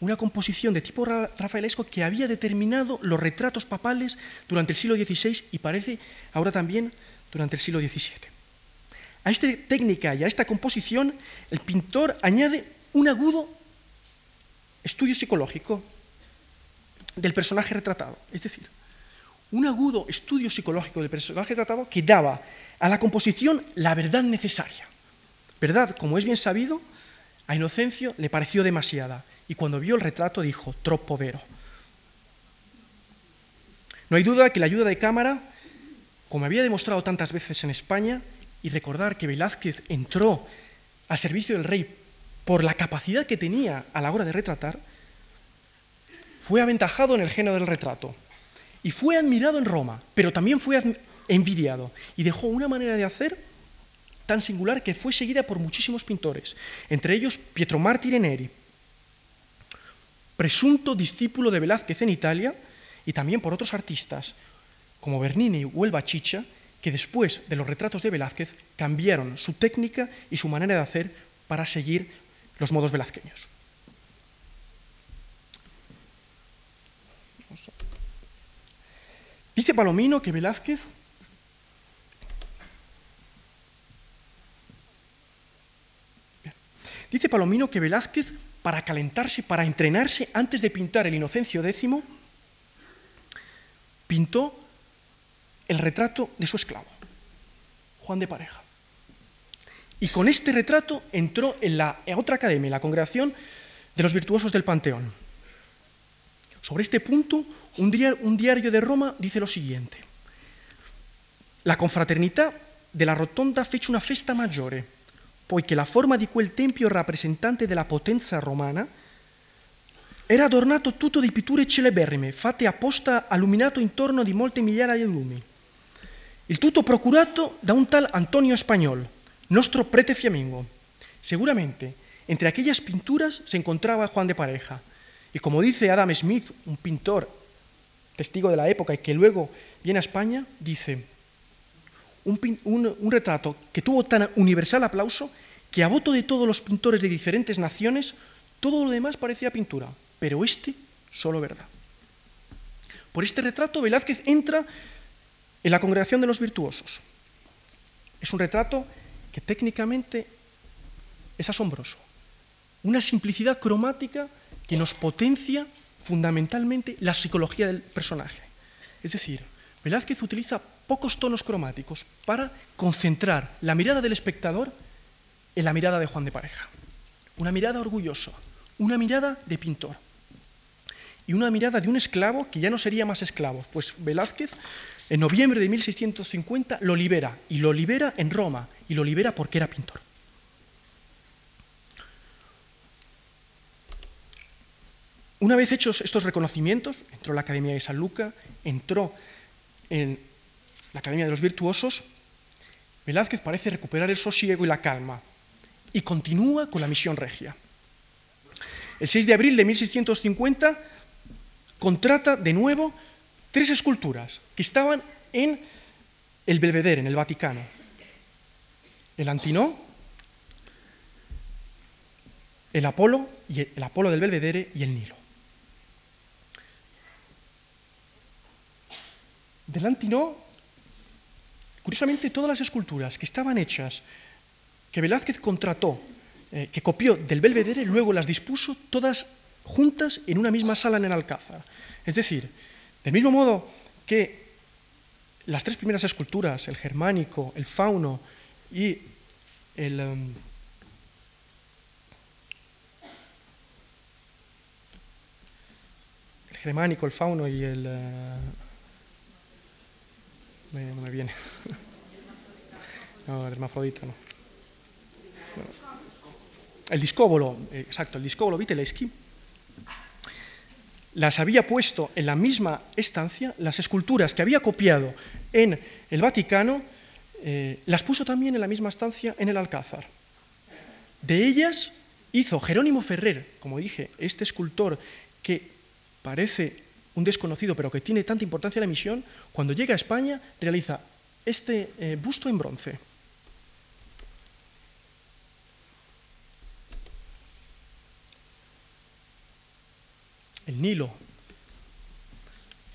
Una composición de tipo rafaelesco que había determinado los retratos papales durante el siglo XVI y parece ahora también durante el siglo XVII. A esta técnica y a esta composición el pintor añade un agudo estudio psicológico del personaje retratado, es decir, un agudo estudio psicológico del personaje retratado que daba a la composición la verdad necesaria. Verdad, como es bien sabido, a Inocencio le pareció demasiada y cuando vio el retrato dijo, troppo vero. No hay duda que la ayuda de cámara, como había demostrado tantas veces en España, y recordar que Velázquez entró al servicio del rey por la capacidad que tenía a la hora de retratar, fue aventajado en el género del retrato y fue admirado en Roma, pero también fue envidiado y dejó una manera de hacer tan singular que fue seguida por muchísimos pintores, entre ellos Pietro Martire Neri, presunto discípulo de Velázquez en Italia, y también por otros artistas como Bernini o El que después de los retratos de Velázquez cambiaron su técnica y su manera de hacer para seguir los modos velazqueños. Dice Palomino que Velázquez Dice Palomino que Velázquez, para calentarse, para entrenarse antes de pintar el Inocencio X, pintó el retrato de su esclavo, Juan de Pareja. Y con este retrato entró en la otra academia, la congregación de los virtuosos del Panteón. Sobre este punto, un diario, de Roma dice lo siguiente. La confraternità della Rotonda fece una festa maggiore, poiché la forma di quel tempio rappresentante della potenza romana era adornato tutto di pitture celeberrime, fatte apposta illuminato intorno di molte migliaia di lumi. Il tutto procurato da un tal Antonio Español, nostro prete fiammingo. Seguramente, entre aquellas pinturas se encontraba Juan de Pareja, y como dice Adam Smith, un pintor testigo de la época y que luego viene a España, dice, un, retrato que tuvo tan universal aplauso que a voto de todos los pintores de diferentes naciones, todo lo demás parecía pintura, pero este solo verdad. Por este retrato Velázquez entra en la congregación de los virtuosos. Es un retrato que técnicamente es asombroso. Una simplicidad cromática que nos potencia fundamentalmente la psicología del personaje. Es decir, Velázquez utiliza pocos tonos cromáticos para concentrar la mirada del espectador en la mirada de Juan de Pareja. Una mirada orgullosa, una mirada de pintor y una mirada de un esclavo que ya no sería más esclavo, pues Velázquez en noviembre de 1650 lo libera y lo libera en Roma y lo libera porque era pintor. Una vez hechos estos reconocimientos, entró la Academia de San Luca, entró en la Academia de los Virtuosos, Velázquez parece recuperar el sosiego y la calma y continúa con la misión regia. El 6 de abril de 1650 contrata de nuevo tres esculturas que estaban en el Belvedere, en el Vaticano. El Antinó, el Apolo, y el Apolo del Belvedere y el Nilo. Delante no, curiosamente todas las esculturas que estaban hechas, que Velázquez contrató, eh, que copió del Belvedere, luego las dispuso todas juntas en una misma sala en el Alcázar. Es decir, del mismo modo que las tres primeras esculturas, el germánico, el fauno y el... Em, el germánico, el fauno y el... Eh, no me viene. [LAUGHS] No, el hermafrodita no. El discóbolo, exacto, el discóbolo Viteleschi, las había puesto en la misma estancia, las esculturas que había copiado en el Vaticano, eh, las puso también en la misma estancia en el Alcázar. De ellas hizo Jerónimo Ferrer, como dije, este escultor que parece un desconocido, pero que tiene tanta importancia en la misión, cuando llega a España realiza este eh, busto en bronce. El Nilo.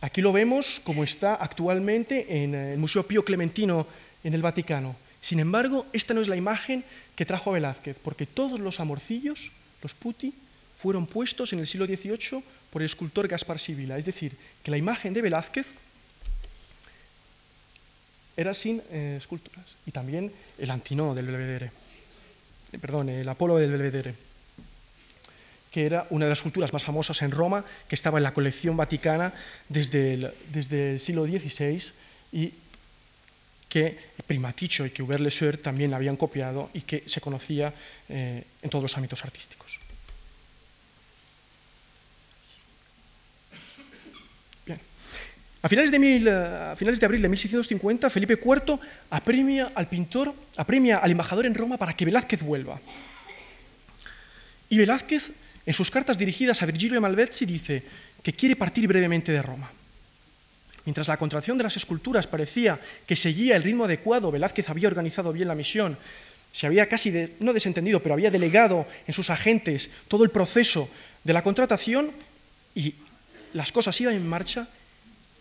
Aquí lo vemos como está actualmente en el Museo Pío Clementino en el Vaticano. Sin embargo, esta no es la imagen que trajo Velázquez, porque todos los amorcillos, los putti, fueron puestos en el siglo XVIII por el escultor Gaspar Sibila. Es decir, que la imagen de Velázquez era sin eh, esculturas. Y también el Antinó del Belvedere, eh, perdón, el Apolo del Belvedere, que era una de las esculturas más famosas en Roma, que estaba en la colección vaticana desde el, desde el siglo XVI y que Primaticho y que Hubert Le también la habían copiado y que se conocía eh, en todos los ámbitos artísticos. A finales, de eh, finales de abril de 1650, Felipe IV apremia al pintor, apremia al embajador en Roma para que Velázquez vuelva. Y Velázquez, en sus cartas dirigidas a Virgilio Malvezzi, dice que quiere partir brevemente de Roma. Mientras la contracción de las esculturas parecía que seguía el ritmo adecuado, Velázquez había organizado bien la misión, se había casi, no desentendido, pero había delegado en sus agentes todo el proceso de la contratación y las cosas iban en marcha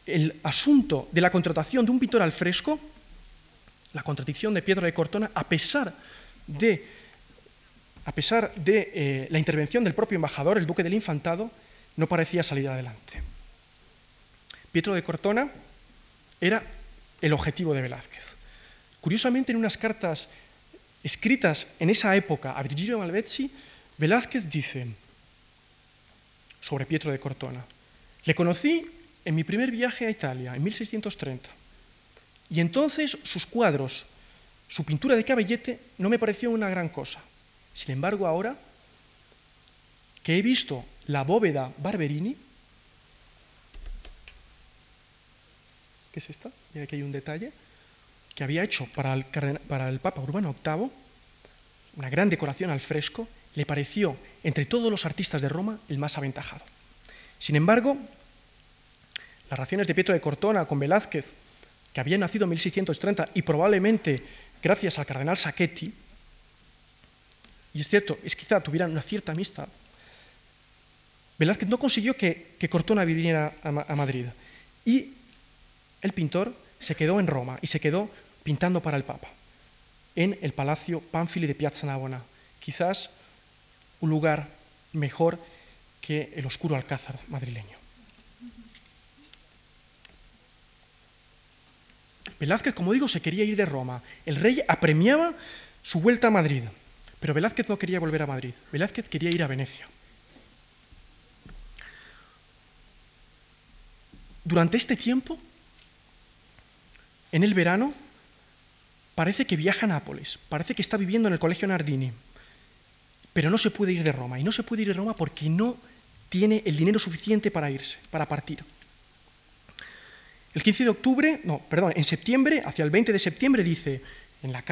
el asunto de la contratación de un pintor al fresco, la contradicción de Pietro de Cortona, a pesar de, a pesar de eh, la intervención del propio embajador, el duque del Infantado, no parecía salir adelante. Pietro de Cortona era el objetivo de Velázquez. Curiosamente, en unas cartas escritas en esa época a Virgilio Malvezzi, Velázquez dice sobre Pietro de Cortona, le conocí en mi primer viaje a Italia, en 1630. Y entonces sus cuadros, su pintura de cabellete, no me pareció una gran cosa. Sin embargo, ahora que he visto la bóveda Barberini, ¿qué es esta? Y aquí hay un detalle, que había hecho para el, para el Papa Urbano VIII, una gran decoración al fresco, le pareció, entre todos los artistas de Roma, el más aventajado. Sin embargo, las relaciones de Pietro de Cortona con Velázquez, que había nacido en 1630 y probablemente gracias al cardenal Sacchetti, y es cierto, es quizá tuvieran una cierta amistad, Velázquez no consiguió que, Cortona viniera a, Madrid. Y el pintor se quedó en Roma y se quedó pintando para el Papa, en el Palacio Pánfili de Piazza Navona, quizás un lugar mejor que el oscuro alcázar madrileño. Velázquez, como digo, se quería ir de Roma. El rey apremiaba su vuelta a Madrid, pero Velázquez no quería volver a Madrid. Velázquez quería ir a Venecia. Durante este tiempo, en el verano, parece que viaja a Nápoles, parece que está viviendo en el Colegio Nardini, pero no se puede ir de Roma. Y no se puede ir de Roma porque no tiene el dinero suficiente para irse, para partir. El 15 de octubre, no, perdón, en septiembre, hacia el 20 de septiembre, dice en, las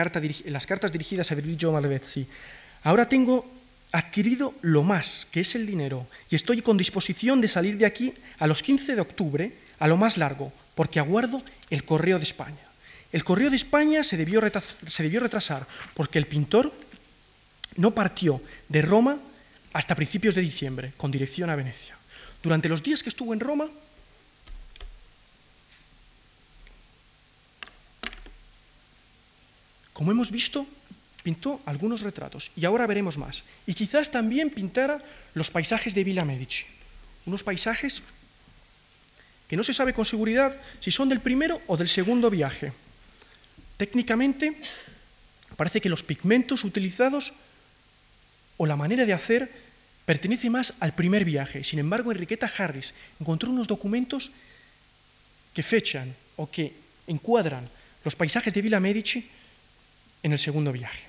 cartas dirigidas a Virgilio Malvezzi, ahora tengo adquirido lo más, que es el dinero, y estoy con disposición de salir de aquí a los 15 de octubre, a lo más largo, porque aguardo el correo de España. El correo de España se debió retrasar porque el pintor no partió de Roma hasta principios de diciembre, con dirección a Venecia. Durante los días que estuvo en Roma, Como hemos visto, pintó algunos retratos y ahora veremos más. Y quizás también pintara los paisajes de Villa Medici, unos paisajes que no se sabe con seguridad si son del primero o del segundo viaje. Técnicamente, parece que los pigmentos utilizados o la manera de hacer pertenece más al primer viaje. Sin embargo, Enriqueta Harris encontró unos documentos que fechan o que encuadran los paisajes de Villa Medici en el segundo viaje.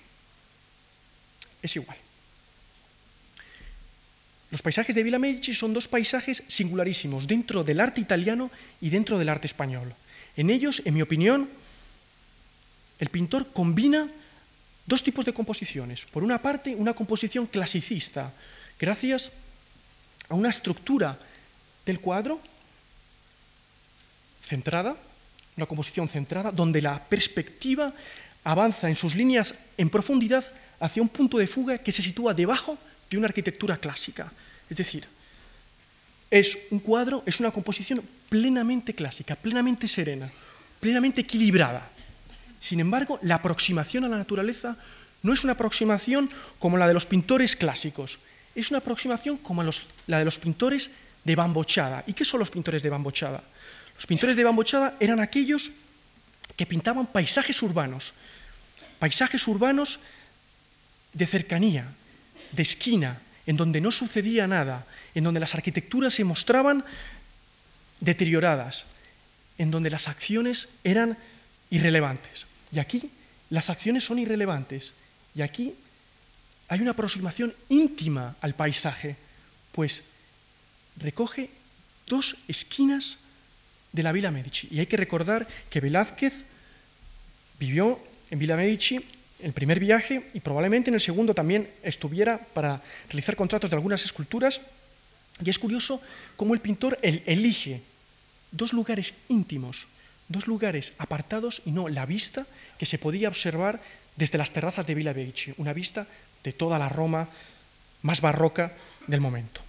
Es igual. Los paisajes de Villa Medici son dos paisajes singularísimos dentro del arte italiano y dentro del arte español. En ellos, en mi opinión, el pintor combina dos tipos de composiciones. Por una parte, una composición clasicista, gracias a una estructura del cuadro, centrada, una composición centrada, donde la perspectiva avanza en sus líneas en profundidad hacia un punto de fuga que se sitúa debajo de una arquitectura clásica. Es decir, es un cuadro, es una composición plenamente clásica, plenamente serena, plenamente equilibrada. Sin embargo, la aproximación a la naturaleza no es una aproximación como la de los pintores clásicos, es una aproximación como la de los pintores de Bambochada. ¿Y qué son los pintores de Bambochada? Los pintores de Bambochada eran aquellos que pintaban paisajes urbanos, paisajes urbanos de cercanía, de esquina, en donde no sucedía nada, en donde las arquitecturas se mostraban deterioradas, en donde las acciones eran irrelevantes. Y aquí las acciones son irrelevantes. Y aquí hay una aproximación íntima al paisaje, pues recoge dos esquinas de la Villa Medici. Y hay que recordar que Velázquez vivió en Villa Medici el primer viaje y probablemente en el segundo también estuviera para realizar contratos de algunas esculturas. Y es curioso cómo el pintor elige dos lugares íntimos, dos lugares apartados y no la vista que se podía observar desde las terrazas de Villa Medici, una vista de toda la Roma más barroca del momento.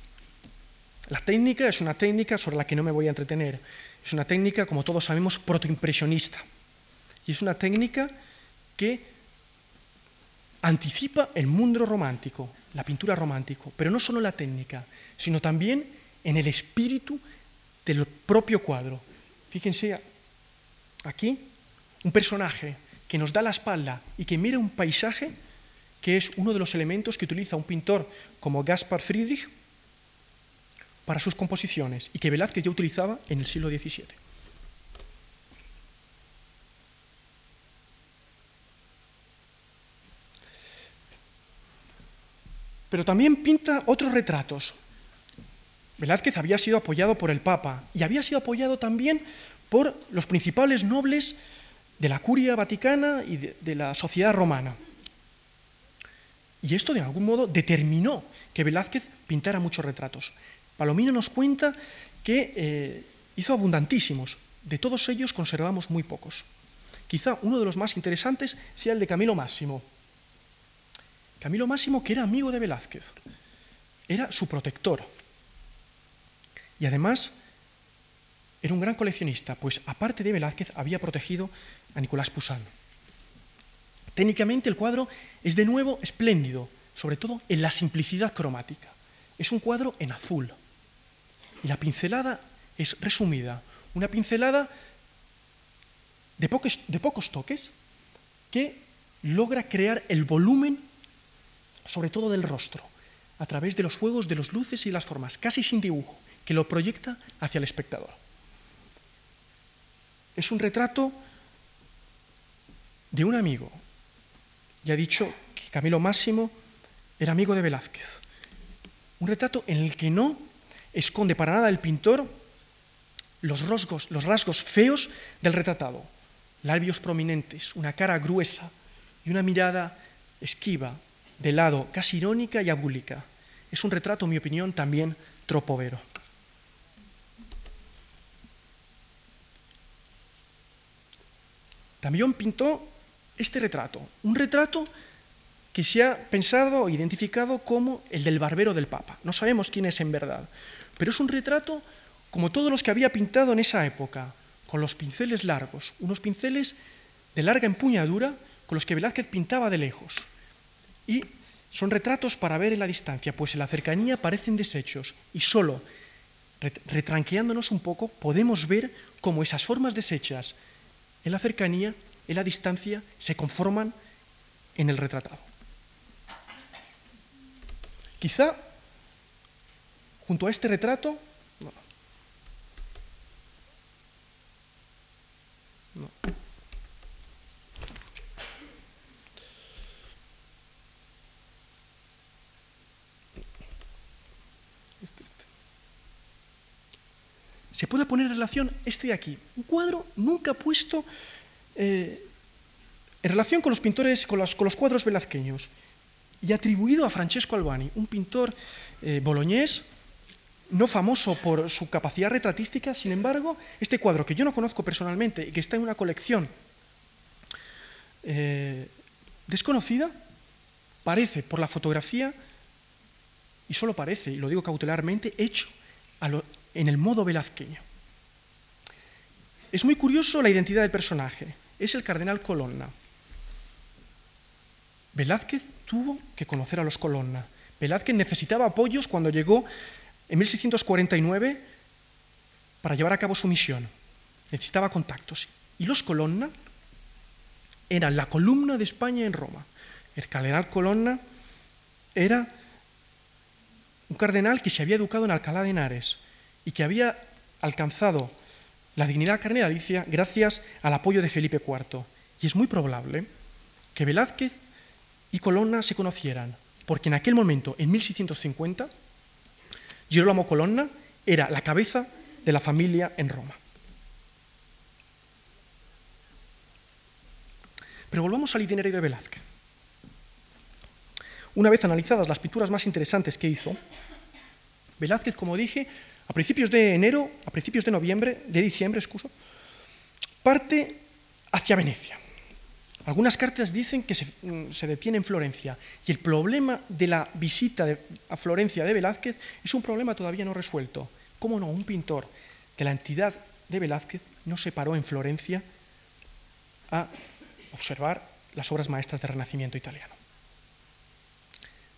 La técnica es una técnica sobre la que no me voy a entretener. Es una técnica, como todos sabemos, protoimpresionista. Y es una técnica que anticipa el mundo romántico, la pintura romántico, pero no solo la técnica, sino también en el espíritu del propio cuadro. Fíjense aquí, un personaje que nos da la espalda y que mira un paisaje que es uno de los elementos que utiliza un pintor como Gaspar Friedrich para sus composiciones y que Velázquez ya utilizaba en el siglo XVII. Pero también pinta otros retratos. Velázquez había sido apoyado por el Papa y había sido apoyado también por los principales nobles de la curia vaticana y de, la sociedad romana. Y esto de algún modo determinó que Velázquez pintara muchos retratos. Palomino nos cuenta que eh, hizo abundantísimos, de todos ellos conservamos muy pocos. Quizá uno de los más interesantes sea el de Camilo Máximo, Camilo Máximo, que era amigo de Velázquez, era su protector. Y además era un gran coleccionista, pues aparte de Velázquez había protegido a Nicolás Poussin. Técnicamente el cuadro es de nuevo espléndido, sobre todo en la simplicidad cromática. Es un cuadro en azul. Y la pincelada es resumida, una pincelada de pocos, de pocos toques que logra crear el volumen sobre todo del rostro, a través de los juegos de las luces y las formas, casi sin dibujo, que lo proyecta hacia el espectador. Es un retrato de un amigo. Ya he dicho que Camilo Máximo era amigo de Velázquez. Un retrato en el que no esconde para nada el pintor los rasgos, los rasgos feos del retratado, labios prominentes, una cara gruesa y una mirada esquiva, de lado, casi irónica y abúlica. Es un retrato, en mi opinión, también tropovero. También pintó este retrato, un retrato que se ha pensado o identificado como el del barbero del Papa. No sabemos quién es en verdad, pero es un retrato como todos los que había pintado en esa época, con los pinceles largos, unos pinceles de larga empuñadura con los que Velázquez pintaba de lejos. Y son retratos para ver en la distancia, pues en la cercanía parecen desechos y solo retranqueándonos un poco podemos ver cómo esas formas desechas en la cercanía, en la distancia, se conforman en el retratado. Quizá junto a este retrato se puede poner en relación este de aquí, un cuadro nunca puesto eh, en relación con los pintores, con los, cuadros velazqueños, y atribuido a Francesco Albani, un pintor eh, boloñés no famoso por su capacidad retratística, sin embargo, este cuadro que yo no conozco personalmente y que está en una colección eh, desconocida, parece por la fotografía, y solo parece, y lo digo cautelarmente, hecho en el modo velazqueño. Es muy curioso la identidad del personaje. Es el cardenal Colonna. Velázquez tuvo que conocer a los Colonna. Velázquez necesitaba apoyos cuando llegó en 1649 para llevar a cabo su misión. Necesitaba contactos. Y los Colonna eran la columna de España en Roma. El cardenal Colonna era un cardenal que se había educado en Alcalá de Henares y que había alcanzado la dignidad cardenalicia gracias al apoyo de Felipe IV. Y es muy probable que Velázquez y Colonna se conocieran, porque en aquel momento, en 1650, Girolamo Colonna era la cabeza de la familia en Roma. Pero volvamos al itinerario de Velázquez. Una vez analizadas las pinturas más interesantes que hizo, Velázquez, como dije, a principios de enero, a principios de noviembre, de diciembre, excuso, parte hacia Venecia. Algunas cartas dicen que mm, se, detiene en Florencia y el problema de la visita a Florencia de Velázquez es un problema todavía no resuelto. ¿Cómo no? Un pintor de la entidad de Velázquez no se paró en Florencia a observar las obras maestras del Renacimiento italiano.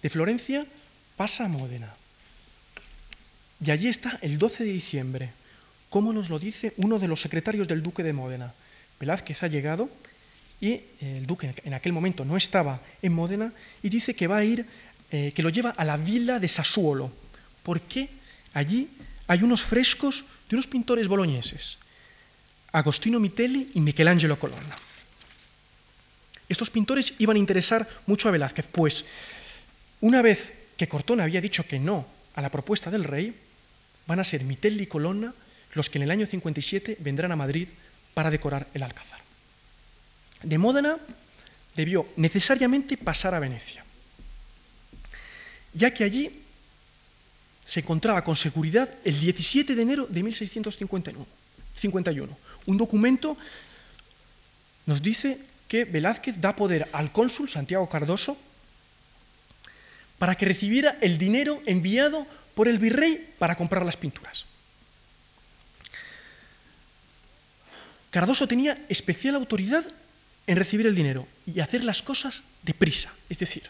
De Florencia pasa a Módena. Y allí está el 12 de diciembre, como nos lo dice uno de los secretarios del duque de Módena. Velázquez ha llegado y eh, el duque en aquel momento no estaba en Módena y dice que va a ir, eh, que lo lleva a la villa de Sassuolo, porque allí hay unos frescos de unos pintores boloñeses, Agostino Mitelli y Michelangelo Colonna. Estos pintores iban a interesar mucho a Velázquez, pues una vez que Cortona había dicho que no a la propuesta del rey, van a ser Mitelli y Colonna los que en el año 57 vendrán a Madrid para decorar el Alcázar. De Módena debió necesariamente pasar a Venecia, ya que allí se encontraba con seguridad el 17 de enero de 1651. Un documento nos dice que Velázquez da poder al cónsul Santiago Cardoso para que recibiera el dinero enviado por el virrey para comprar las pinturas. Cardoso tenía especial autoridad en recibir el dinero y hacer las cosas deprisa. Es decir,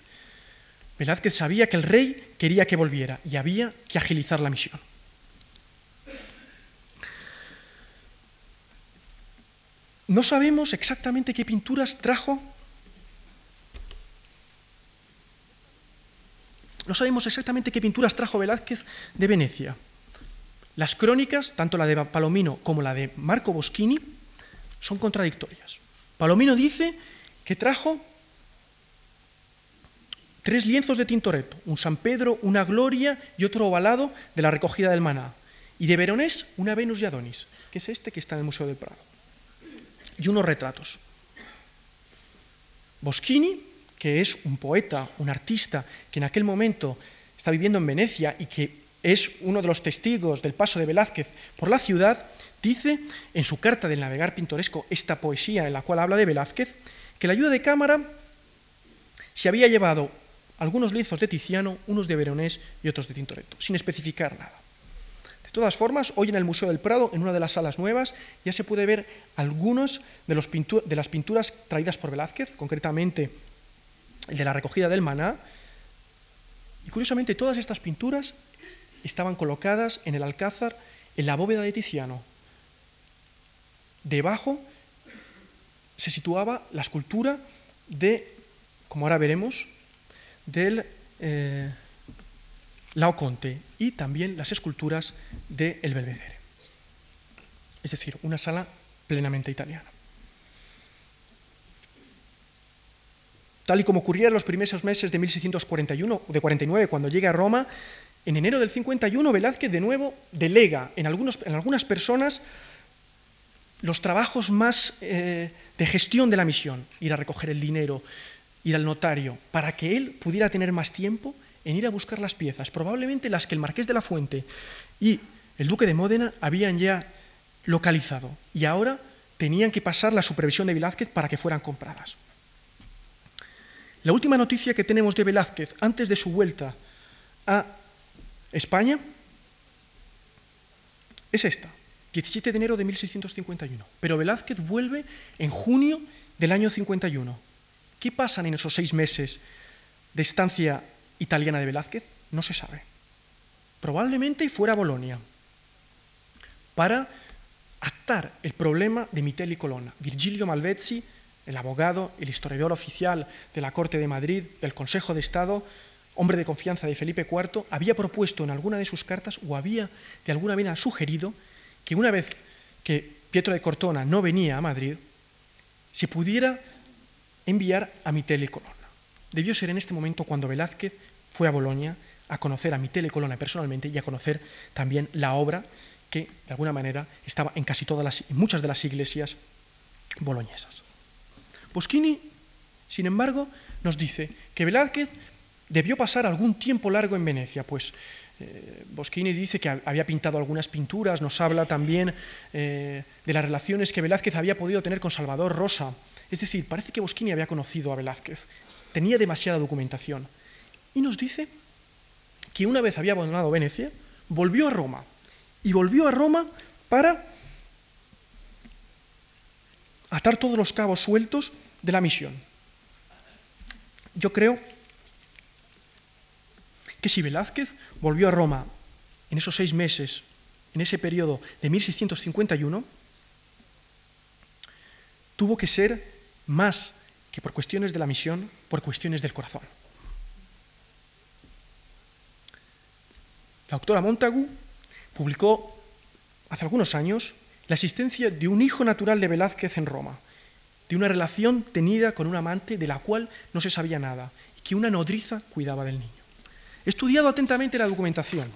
Velázquez sabía que el rey quería que volviera y había que agilizar la misión. No sabemos exactamente qué pinturas trajo. No sabemos exactamente qué pinturas trajo Velázquez de Venecia. Las crónicas, tanto la de Palomino como la de Marco Boschini, son contradictorias. Palomino dice que trajo tres lienzos de Tintoretto, un San Pedro, una Gloria y otro ovalado de la recogida del Maná. Y de Veronés, una Venus y Adonis, que es este que está en el Museo del Prado. Y unos retratos. Boschini, que es un poeta, un artista, que en aquel momento está viviendo en Venecia y que es uno de los testigos del paso de Velázquez por la ciudad, Dice en su carta del navegar pintoresco, esta poesía en la cual habla de Velázquez, que la ayuda de cámara se había llevado algunos lienzos de Tiziano, unos de Veronés y otros de Tintoretto, sin especificar nada. De todas formas, hoy en el Museo del Prado, en una de las salas nuevas, ya se puede ver algunos de, las pinturas traídas por Velázquez, concretamente de la recogida del maná, y curiosamente todas estas pinturas estaban colocadas en el Alcázar en la bóveda de Tiziano, Debajo se situaba la escultura de, como ahora veremos, del eh, Laoconte y también las esculturas del El Belvedere. Es decir, una sala plenamente italiana. Tal y como ocurría en los primeros meses de 1641 o de 49, cuando llega a Roma, en enero del 51 Velázquez de nuevo delega en, algunos, en algunas personas los trabajos más eh, de gestión de la misión, ir a recoger el dinero, ir al notario, para que él pudiera tener más tiempo en ir a buscar las piezas, probablemente las que el marqués de la Fuente y el duque de Módena habían ya localizado y ahora tenían que pasar la supervisión de Velázquez para que fueran compradas. La última noticia que tenemos de Velázquez antes de su vuelta a España es esta, 17 de enero de 1651. Pero Velázquez vuelve en junio del año 51. ¿Qué pasan en esos seis meses de estancia italiana de Velázquez? No se sabe. Probablemente fuera a Bolonia para actar el problema de Mitel y Colonna. Virgilio Malvezzi, el abogado, el historiador oficial de la Corte de Madrid, del Consejo de Estado, hombre de confianza de Felipe IV, había propuesto en alguna de sus cartas o había de alguna manera sugerido que una vez que Pietro de Cortona no venía a Madrid, se pudiera enviar a Mitel y Colonna. Debió ser en este momento cuando Velázquez fue a Bolonia a conocer a Mitel y Colonna personalmente y a conocer también la obra que de alguna manera estaba en casi todas las, muchas de las iglesias boloñesas. Boschini, sin embargo, nos dice que Velázquez debió pasar algún tiempo largo en Venecia, pues eh, Boschini dice que había pintado algunas pinturas, nos habla también eh, de las relaciones que Velázquez había podido tener con Salvador Rosa. Es decir, parece que Boschini había conocido a Velázquez, tenía demasiada documentación. Y nos dice que una vez había abandonado Venecia, volvió a Roma y volvió a Roma para atar todos los cabos sueltos de la misión. Yo creo que si Velázquez volvió a Roma en esos seis meses, en ese periodo de 1651, tuvo que ser más que por cuestiones de la misión, por cuestiones del corazón. La doctora Montagu publicó hace algunos años la existencia de un hijo natural de Velázquez en Roma, de una relación tenida con un amante de la cual no se sabía nada y que una nodriza cuidaba del niño. He estudiado atentamente la documentación.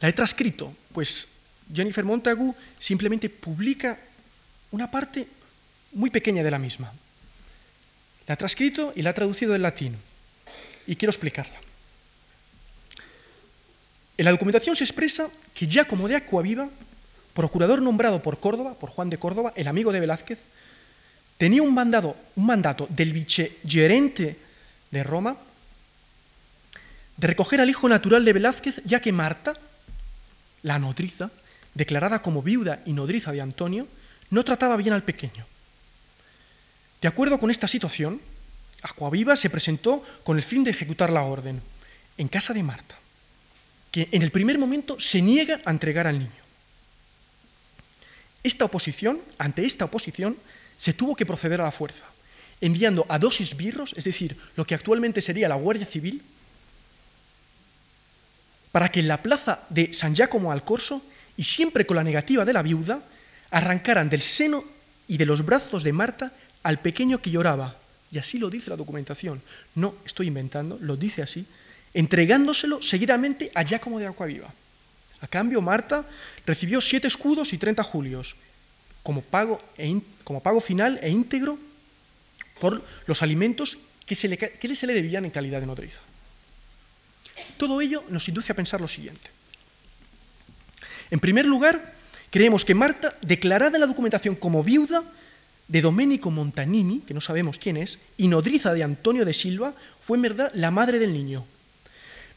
La he transcrito, pues Jennifer Montagu simplemente publica una parte muy pequeña de la misma. La ha transcrito y la ha traducido del latín. Y quiero explicarla. En la documentación se expresa que Giacomo de Acuaviva, procurador nombrado por Córdoba, por Juan de Córdoba, el amigo de Velázquez, tenía un, mandado, un mandato del vicegerente de Roma de recoger al hijo natural de Velázquez, ya que Marta, la nodriza, declarada como viuda y nodriza de Antonio, no trataba bien al pequeño. De acuerdo con esta situación, Acuaviva se presentó con el fin de ejecutar la orden en casa de Marta que en el primer momento se niega a entregar al niño. Esta oposición, ante esta oposición, se tuvo que proceder a la fuerza, enviando a dos esbirros, es decir, lo que actualmente sería la Guardia Civil, para que en la plaza de San Giacomo al Corso, y siempre con la negativa de la viuda, arrancaran del seno y de los brazos de Marta al pequeño que lloraba. Y así lo dice la documentación. No estoy inventando, lo dice así, entregándoselo seguidamente a Giacomo de Acuaviva. A cambio, Marta recibió siete escudos y treinta julios como pago, e como pago final e íntegro por los alimentos que se, le, se le debían en calidad de nodriza. Todo ello nos induce a pensar lo siguiente. En primer lugar, creemos que Marta, declarada en la documentación como viuda de Domenico Montanini, que no sabemos quién es, y nodriza de Antonio de Silva, fue en verdad la madre del niño,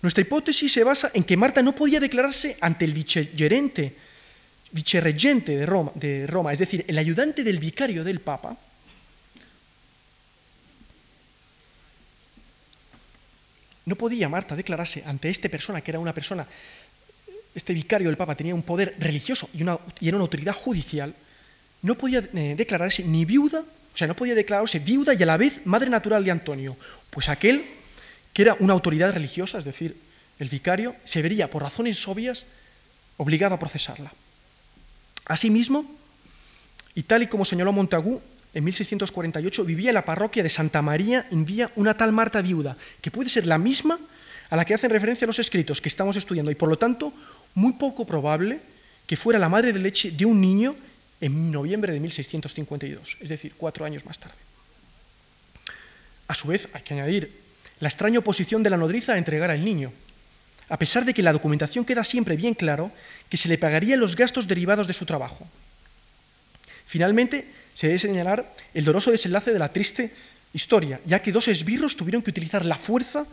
nuestra hipótesis se basa en que Marta no podía declararse ante el vicegerente, vicerregente de Roma, es decir, el ayudante del vicario del Papa, no podía Marta declararse ante esta persona, que era una persona, este vicario del Papa tenía un poder religioso y, una, era una autoridad judicial, no podía eh, declararse ni viuda, o sea, no podía declararse viuda y a la vez madre natural de Antonio, pues aquel que era una autoridad religiosa, es decir, el vicario, se vería por razones obvias obligado a procesarla. Asimismo, y tal y como señaló Montagu, en 1648 vivía en la parroquia de Santa María en Vía una tal Marta viuda, que puede ser la misma a la que hacen referencia los escritos que estamos estudiando y por lo tanto muy poco probable que fuera la madre de leche de un niño en noviembre de 1652, es decir, cuatro años más tarde. A su vez, hay que añadir la extraña oposición de la nodriza a entregar al niño. a pesar de que la documentación queda siempre bien claro que se le pagarían los gastos derivados de su trabajo. Finalmente, se debe señalar el doloroso desenlace de la triste historia, ya que dos esbirros tuvieron que utilizar la fuerza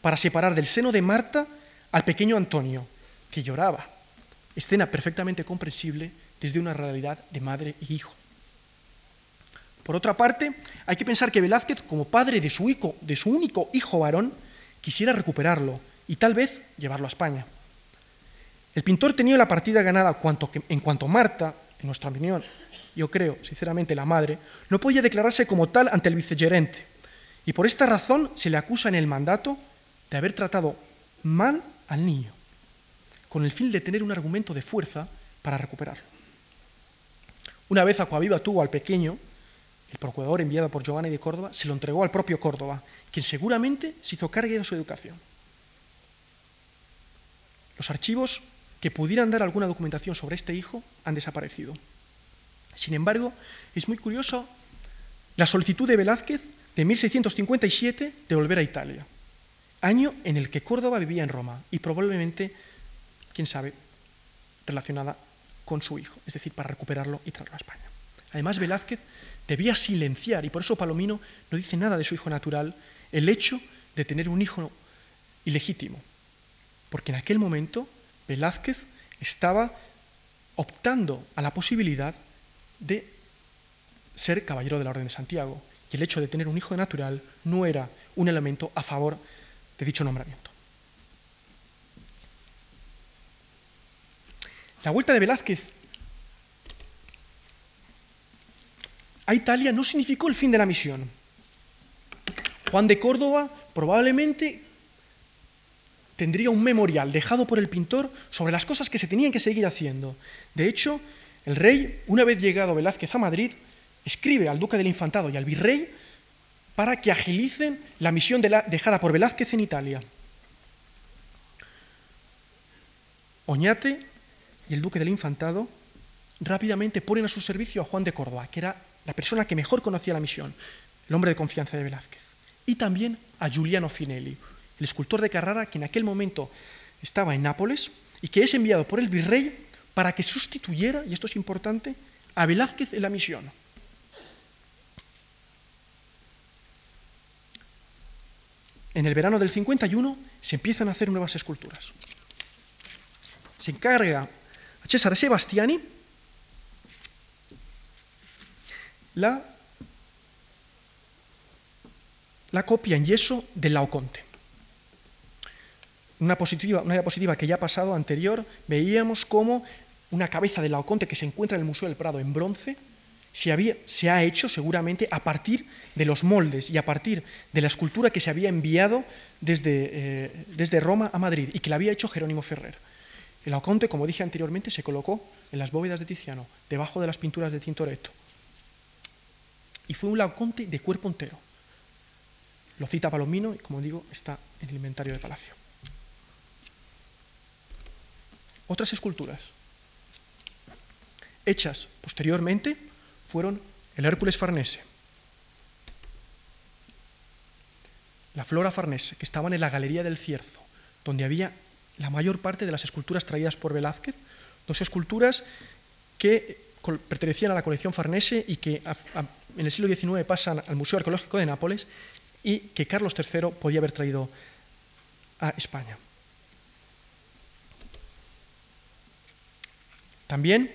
para separar del seno de Marta al pequeño Antonio, que lloraba. Escena perfectamente comprensible desde una realidad de madre y hijo. Por otra parte, hay que pensar que Velázquez, como padre de su, único hijo varón, quisiera recuperarlo y tal vez llevarlo a España. El pintor tenía la partida ganada en cuanto Marta, en nuestra opinión, yo creo, sinceramente, la madre, no podía declararse como tal ante el vicegerente. Y por esta razón se le acusa en el mandato de haber tratado mal al niño, con el fin de tener un argumento de fuerza para recuperarlo. Una vez Acuaviva tuvo al pequeño, el procurador enviado por Giovanni de Córdoba se lo entregó al propio Córdoba, quien seguramente se hizo cargo de su educación. Los archivos que pudieran dar alguna documentación sobre este hijo han desaparecido. Sin embargo, es muy curioso la solicitud de Velázquez de 1657 de volver a Italia, año en el que Córdoba vivía en Roma y probablemente, quién sabe, relacionada con su hijo, es decir, para recuperarlo y traerlo a España. Además, Velázquez debía silenciar, y por eso Palomino no dice nada de su hijo natural, el hecho de tener un hijo ilegítimo, porque en aquel momento Velázquez estaba optando a la posibilidad de ser caballero de la Orden de Santiago. Y el hecho de tener un hijo natural no era un elemento a favor de dicho nombramiento. La vuelta de Velázquez a Italia no significó el fin de la misión. Juan de Córdoba probablemente tendría un memorial dejado por el pintor sobre las cosas que se tenían que seguir haciendo. De hecho, el rey, una vez llegado Velázquez a Madrid, escribe al duque del Infantado y al virrey para que agilicen la misión dejada por Velázquez en Italia. Oñate y el duque del Infantado rápidamente ponen a su servicio a Juan de Córdoba, que era la persona que mejor conocía la misión, el hombre de confianza de Velázquez, y también a Giuliano Finelli, el escultor de Carrara que en aquel momento estaba en Nápoles y que es enviado por el virrey para que sustituyera, y esto es importante, a Velázquez en la misión. En el verano del 51 se empiezan a hacer nuevas esculturas. Se encarga a Cesare Sebastiani la, copia en yeso del Laoconte. Una, positiva, una diapositiva que ya ha pasado anterior, veíamos cómo una cabeza de Laoconte que se encuentra en el Museo del Prado en bronce, se, había, se, ha hecho seguramente a partir de los moldes y a partir de la escultura que se había enviado desde, eh, desde Roma a Madrid y que la había hecho Jerónimo Ferrer. El Laoconte, como dije anteriormente, se colocó en las bóvedas de Tiziano, debajo de las pinturas de Tintoretto. Y fue un Laoconte de cuerpo entero. Lo cita Palomino y, como digo, está en el inventario del palacio. Otras esculturas hechas posteriormente fueron el Hércules Farnese, la Flora Farnese, que estaban en la Galería del Cierzo, donde había la mayor parte de las esculturas traídas por Velázquez, dos esculturas que pertenecían a la colección Farnese y que en el siglo XIX pasan al Museo Arqueológico de Nápoles y que Carlos III podía haber traído a España. También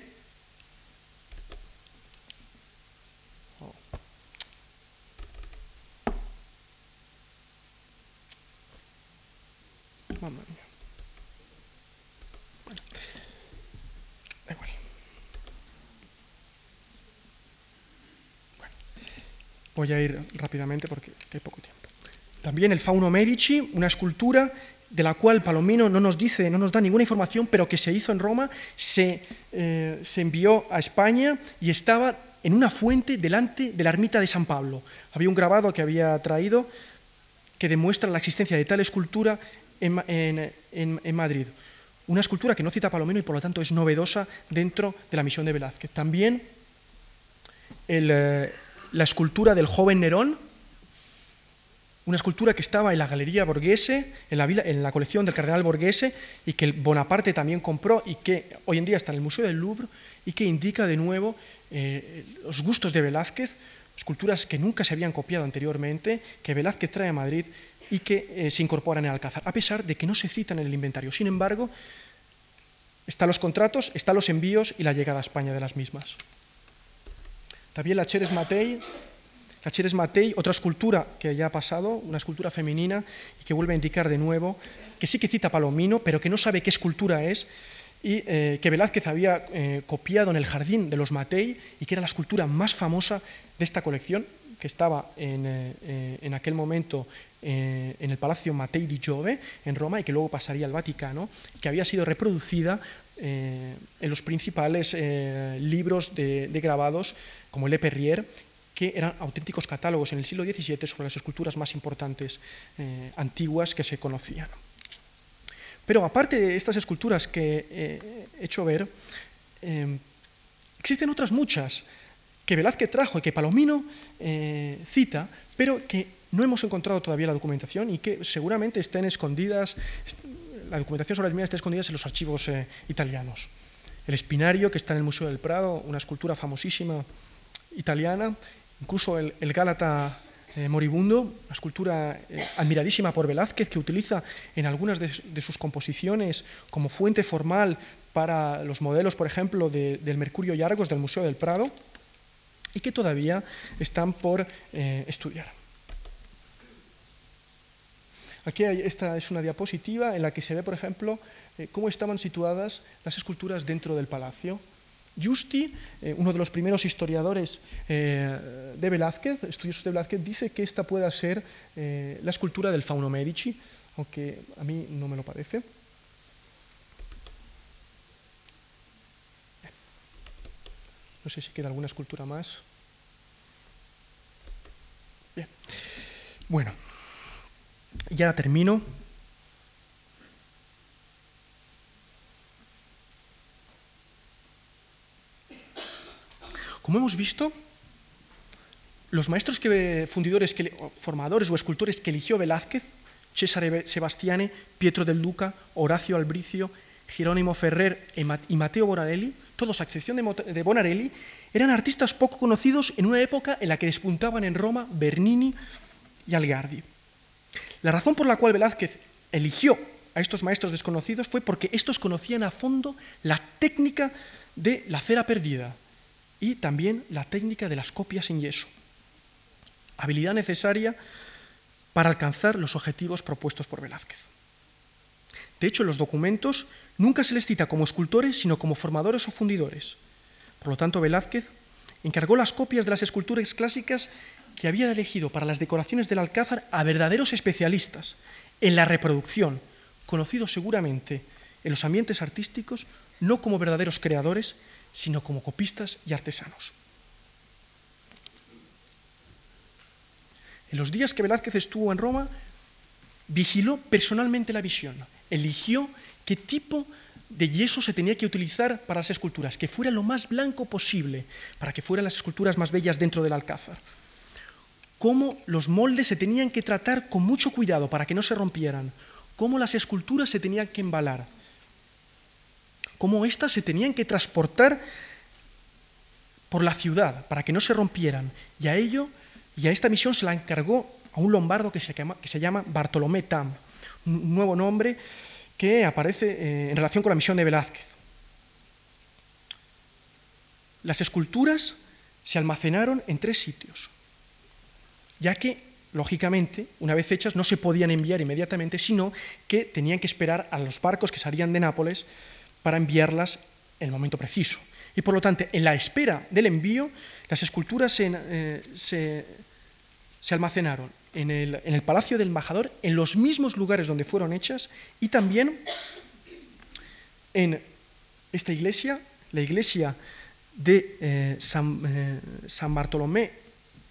Voy a ir rápidamente porque hay poco tiempo. También el Fauno Medici, una escultura de la cual Palomino no nos dice, no nos da ninguna información, pero que se hizo en Roma, se, eh, se envió a España y estaba en una fuente delante de la ermita de San Pablo. Había un grabado que había traído que demuestra la existencia de tal escultura en, Madrid. Una escultura que no cita Palomino y por lo tanto es novedosa dentro de la misión de Velázquez. También eh, la escultura del joven Nerón, una escultura que estaba en la Galería Borghese, en la, en la colección del cardenal Borghese, y que Bonaparte también compró y que hoy en día está en el Museo del Louvre, y que indica de nuevo eh, los gustos de Velázquez, esculturas que nunca se habían copiado anteriormente, que Velázquez trae a Madrid y que eh, se incorporan en Alcázar, a pesar de que no se citan en el inventario. Sin embargo, están los contratos, están los envíos y la llegada a España de las mismas. También la Cheres Matei, la Matei, otra escultura que ya ha pasado, una escultura femenina y que vuelve a indicar de nuevo que sí que cita Palomino, pero que no sabe qué escultura es y eh, que Velázquez había eh, copiado en el jardín de los Matei y que era la escultura más famosa de esta colección, que estaba en, en aquel momento eh, en el Palacio Mattei di Giove, en Roma, y que luego pasaría al Vaticano, que había sido reproducida eh, en los principales eh, libros de, grabados, como Le Perrier, que eran auténticos catálogos en el siglo XVII sobre las esculturas más importantes antiguas que se conocían. Pero aparte de estas esculturas que he hecho ver, existen otras muchas que Velázquez trajo y que Palomino cita, pero que no hemos encontrado todavía la documentación y que seguramente estén escondidas, la documentación sobre las minas está escondida en los archivos eh, italianos. El espinario, que está en el Museo del Prado, una escultura famosísima italiana, incluso el, Gálata eh, moribundo, una escultura eh, admiradísima por Velázquez, que utiliza en algunas de, sus composiciones como fuente formal para los modelos, por ejemplo, del Mercurio y Argos del Museo del Prado, y que todavía están por estudiar. Aquí esta es una diapositiva en la que se ve, por ejemplo, eh, cómo estaban situadas las esculturas dentro del palacio. Justi, eh, uno de los primeros historiadores eh, de Velázquez, estudiosos de Velázquez, dice que esta pueda ser la escultura del Fauno Medici, aunque a mí no me lo parece. No sé si queda alguna escultura más. Bien. Bueno. Ya termino. Como hemos visto, los maestros que, fundidores, que, formadores o escultores que eligió Velázquez, Cesare Sebastiane, Pietro del Duca, Horacio Albricio, Jerónimo Ferrer y Matteo Bonarelli, todos a excepción de Bonarelli, eran artistas poco conocidos en una época en la que despuntaban en Roma Bernini y Algardi. La razón por la cual Velázquez eligió a estos maestros desconocidos fue porque estos conocían a fondo la técnica de la cera perdida y también la técnica de las copias en yeso, habilidad necesaria para alcanzar los objetivos propuestos por Velázquez. De hecho, en los documentos nunca se les cita como escultores, sino como formadores o fundidores. Por lo tanto, Velázquez encargó las copias de las esculturas clásicas que había elegido para las decoraciones del Alcázar a verdaderos especialistas en la reproducción, conocidos seguramente en los ambientes artísticos no como verdaderos creadores, sino como copistas y artesanos. En los días que Velázquez estuvo en Roma, vigiló personalmente la visión, eligió qué tipo de yeso se tenía que utilizar para las esculturas, que fuera lo más blanco posible, para que fueran las esculturas más bellas dentro del Alcázar cómo los moldes se tenían que tratar con mucho cuidado para que no se rompieran, cómo las esculturas se tenían que embalar, cómo éstas se tenían que transportar por la ciudad para que no se rompieran. Y a ello, y a esta misión se la encargó a un lombardo que se llama, que se llama Bartolomé Tam, un nuevo nombre que aparece eh, en relación con la misión de Velázquez. Las esculturas se almacenaron en tres sitios ya que, lógicamente, una vez hechas, no se podían enviar inmediatamente, sino que tenían que esperar a los barcos que salían de Nápoles para enviarlas en el momento preciso. Y por lo tanto, en la espera del envío, las esculturas se, eh, almacenaron en el, en el, Palacio del Embajador, en los mismos lugares donde fueron hechas, y también en esta iglesia, la iglesia de eh, eh, San Bartolomé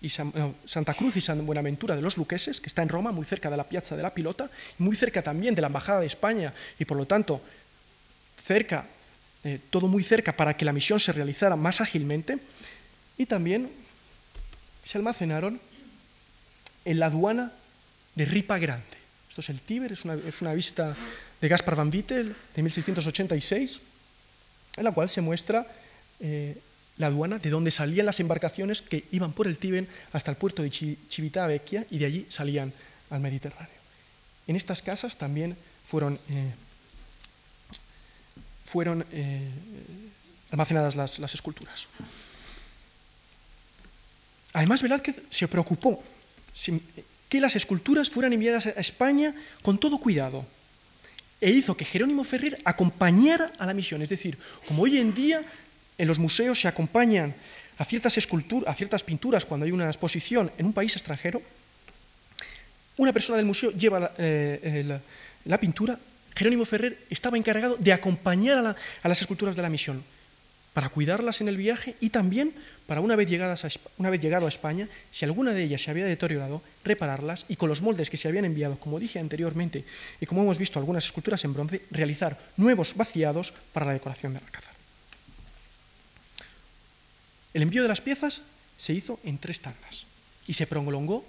y Santa Cruz y San Buenaventura de los Luqueses, que está en Roma, muy cerca de la Piazza de la Pilota, muy cerca también de la Embajada de España y por lo tanto cerca, eh, todo muy cerca para que la misión se realizara más ágilmente, y también se almacenaron en la aduana de Ripa Grande. Esto es el Tíber, es una, es una vista de Gaspar van Wittel de 1686, en la cual se muestra eh, la aduana de donde salían las embarcaciones que iban por el Tíber hasta el puerto de Civitavecchia y de allí salían al Mediterráneo. En estas casas también fueron, eh, fueron eh, almacenadas las, las esculturas. Además, Velázquez se preocupó que las esculturas fueran enviadas a España con todo cuidado e hizo que Jerónimo Ferrer acompañara a la misión. Es decir, como hoy en día en los museos se acompañan a ciertas a ciertas pinturas cuando hay una exposición en un país extranjero, una persona del museo lleva la, eh, pintura, Jerónimo Ferrer estaba encargado de acompañar a las esculturas de la misión para cuidarlas en el viaje y también para una vez, llegadas una vez llegado a España, si alguna de ellas se había deteriorado, repararlas y con los moldes que se habían enviado, como dije anteriormente, y como hemos visto algunas esculturas en bronce, realizar nuevos vaciados para la decoración del alcázar. El envío de las piezas se hizo en tres tandas y se prolongó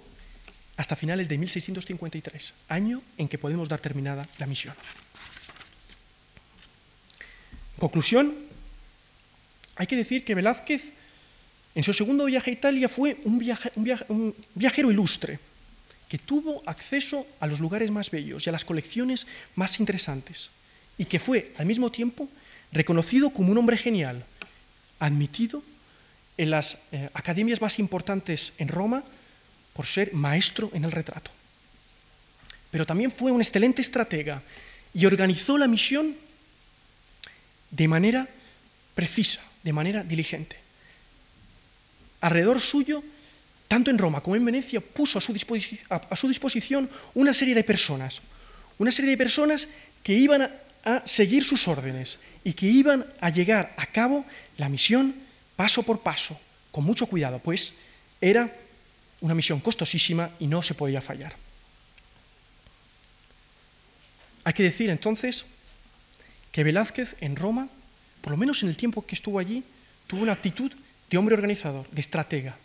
hasta finales de 1653, año en que podemos dar terminada la misión. Conclusión, hay que decir que Velázquez, en su segundo viaje a Italia, fue un, un, viajero ilustre, que tuvo acceso a los lugares más bellos y a las colecciones más interesantes, y que fue, al mismo tiempo, reconocido como un hombre genial, admitido en las eh, academias más importantes en Roma por ser maestro en el retrato. Pero también fue un excelente estratega y organizó la misión de manera precisa, de manera diligente. Alrededor suyo, tanto en Roma como en Venecia, puso a su, disposición una serie de personas, una serie de personas que iban a, a seguir sus órdenes y que iban a llegar a cabo la misión paso por paso, con mucho cuidado, pues era una misión costosísima y no se podía fallar. Hay que decir entonces que Velázquez en Roma por lo menos en el tiempo que estuvo allí, tuvo una actitud de hombre organizador, de estratega,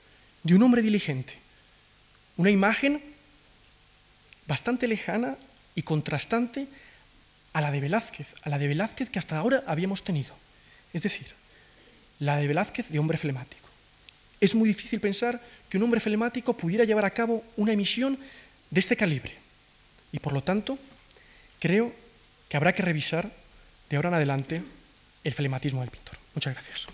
de un hombre diligente. Una imagen bastante lejana y contrastante a la de Velázquez, a la de Velázquez que hasta ahora habíamos tenido. Es decir, la de Velázquez de hombre flemático. Es muy difícil pensar que un hombre flemático pudiera llevar a cabo una emisión de este calibre. Y por lo tanto, creo que habrá que revisar de ahora en adelante el flematismo del pintor. Muchas gracias.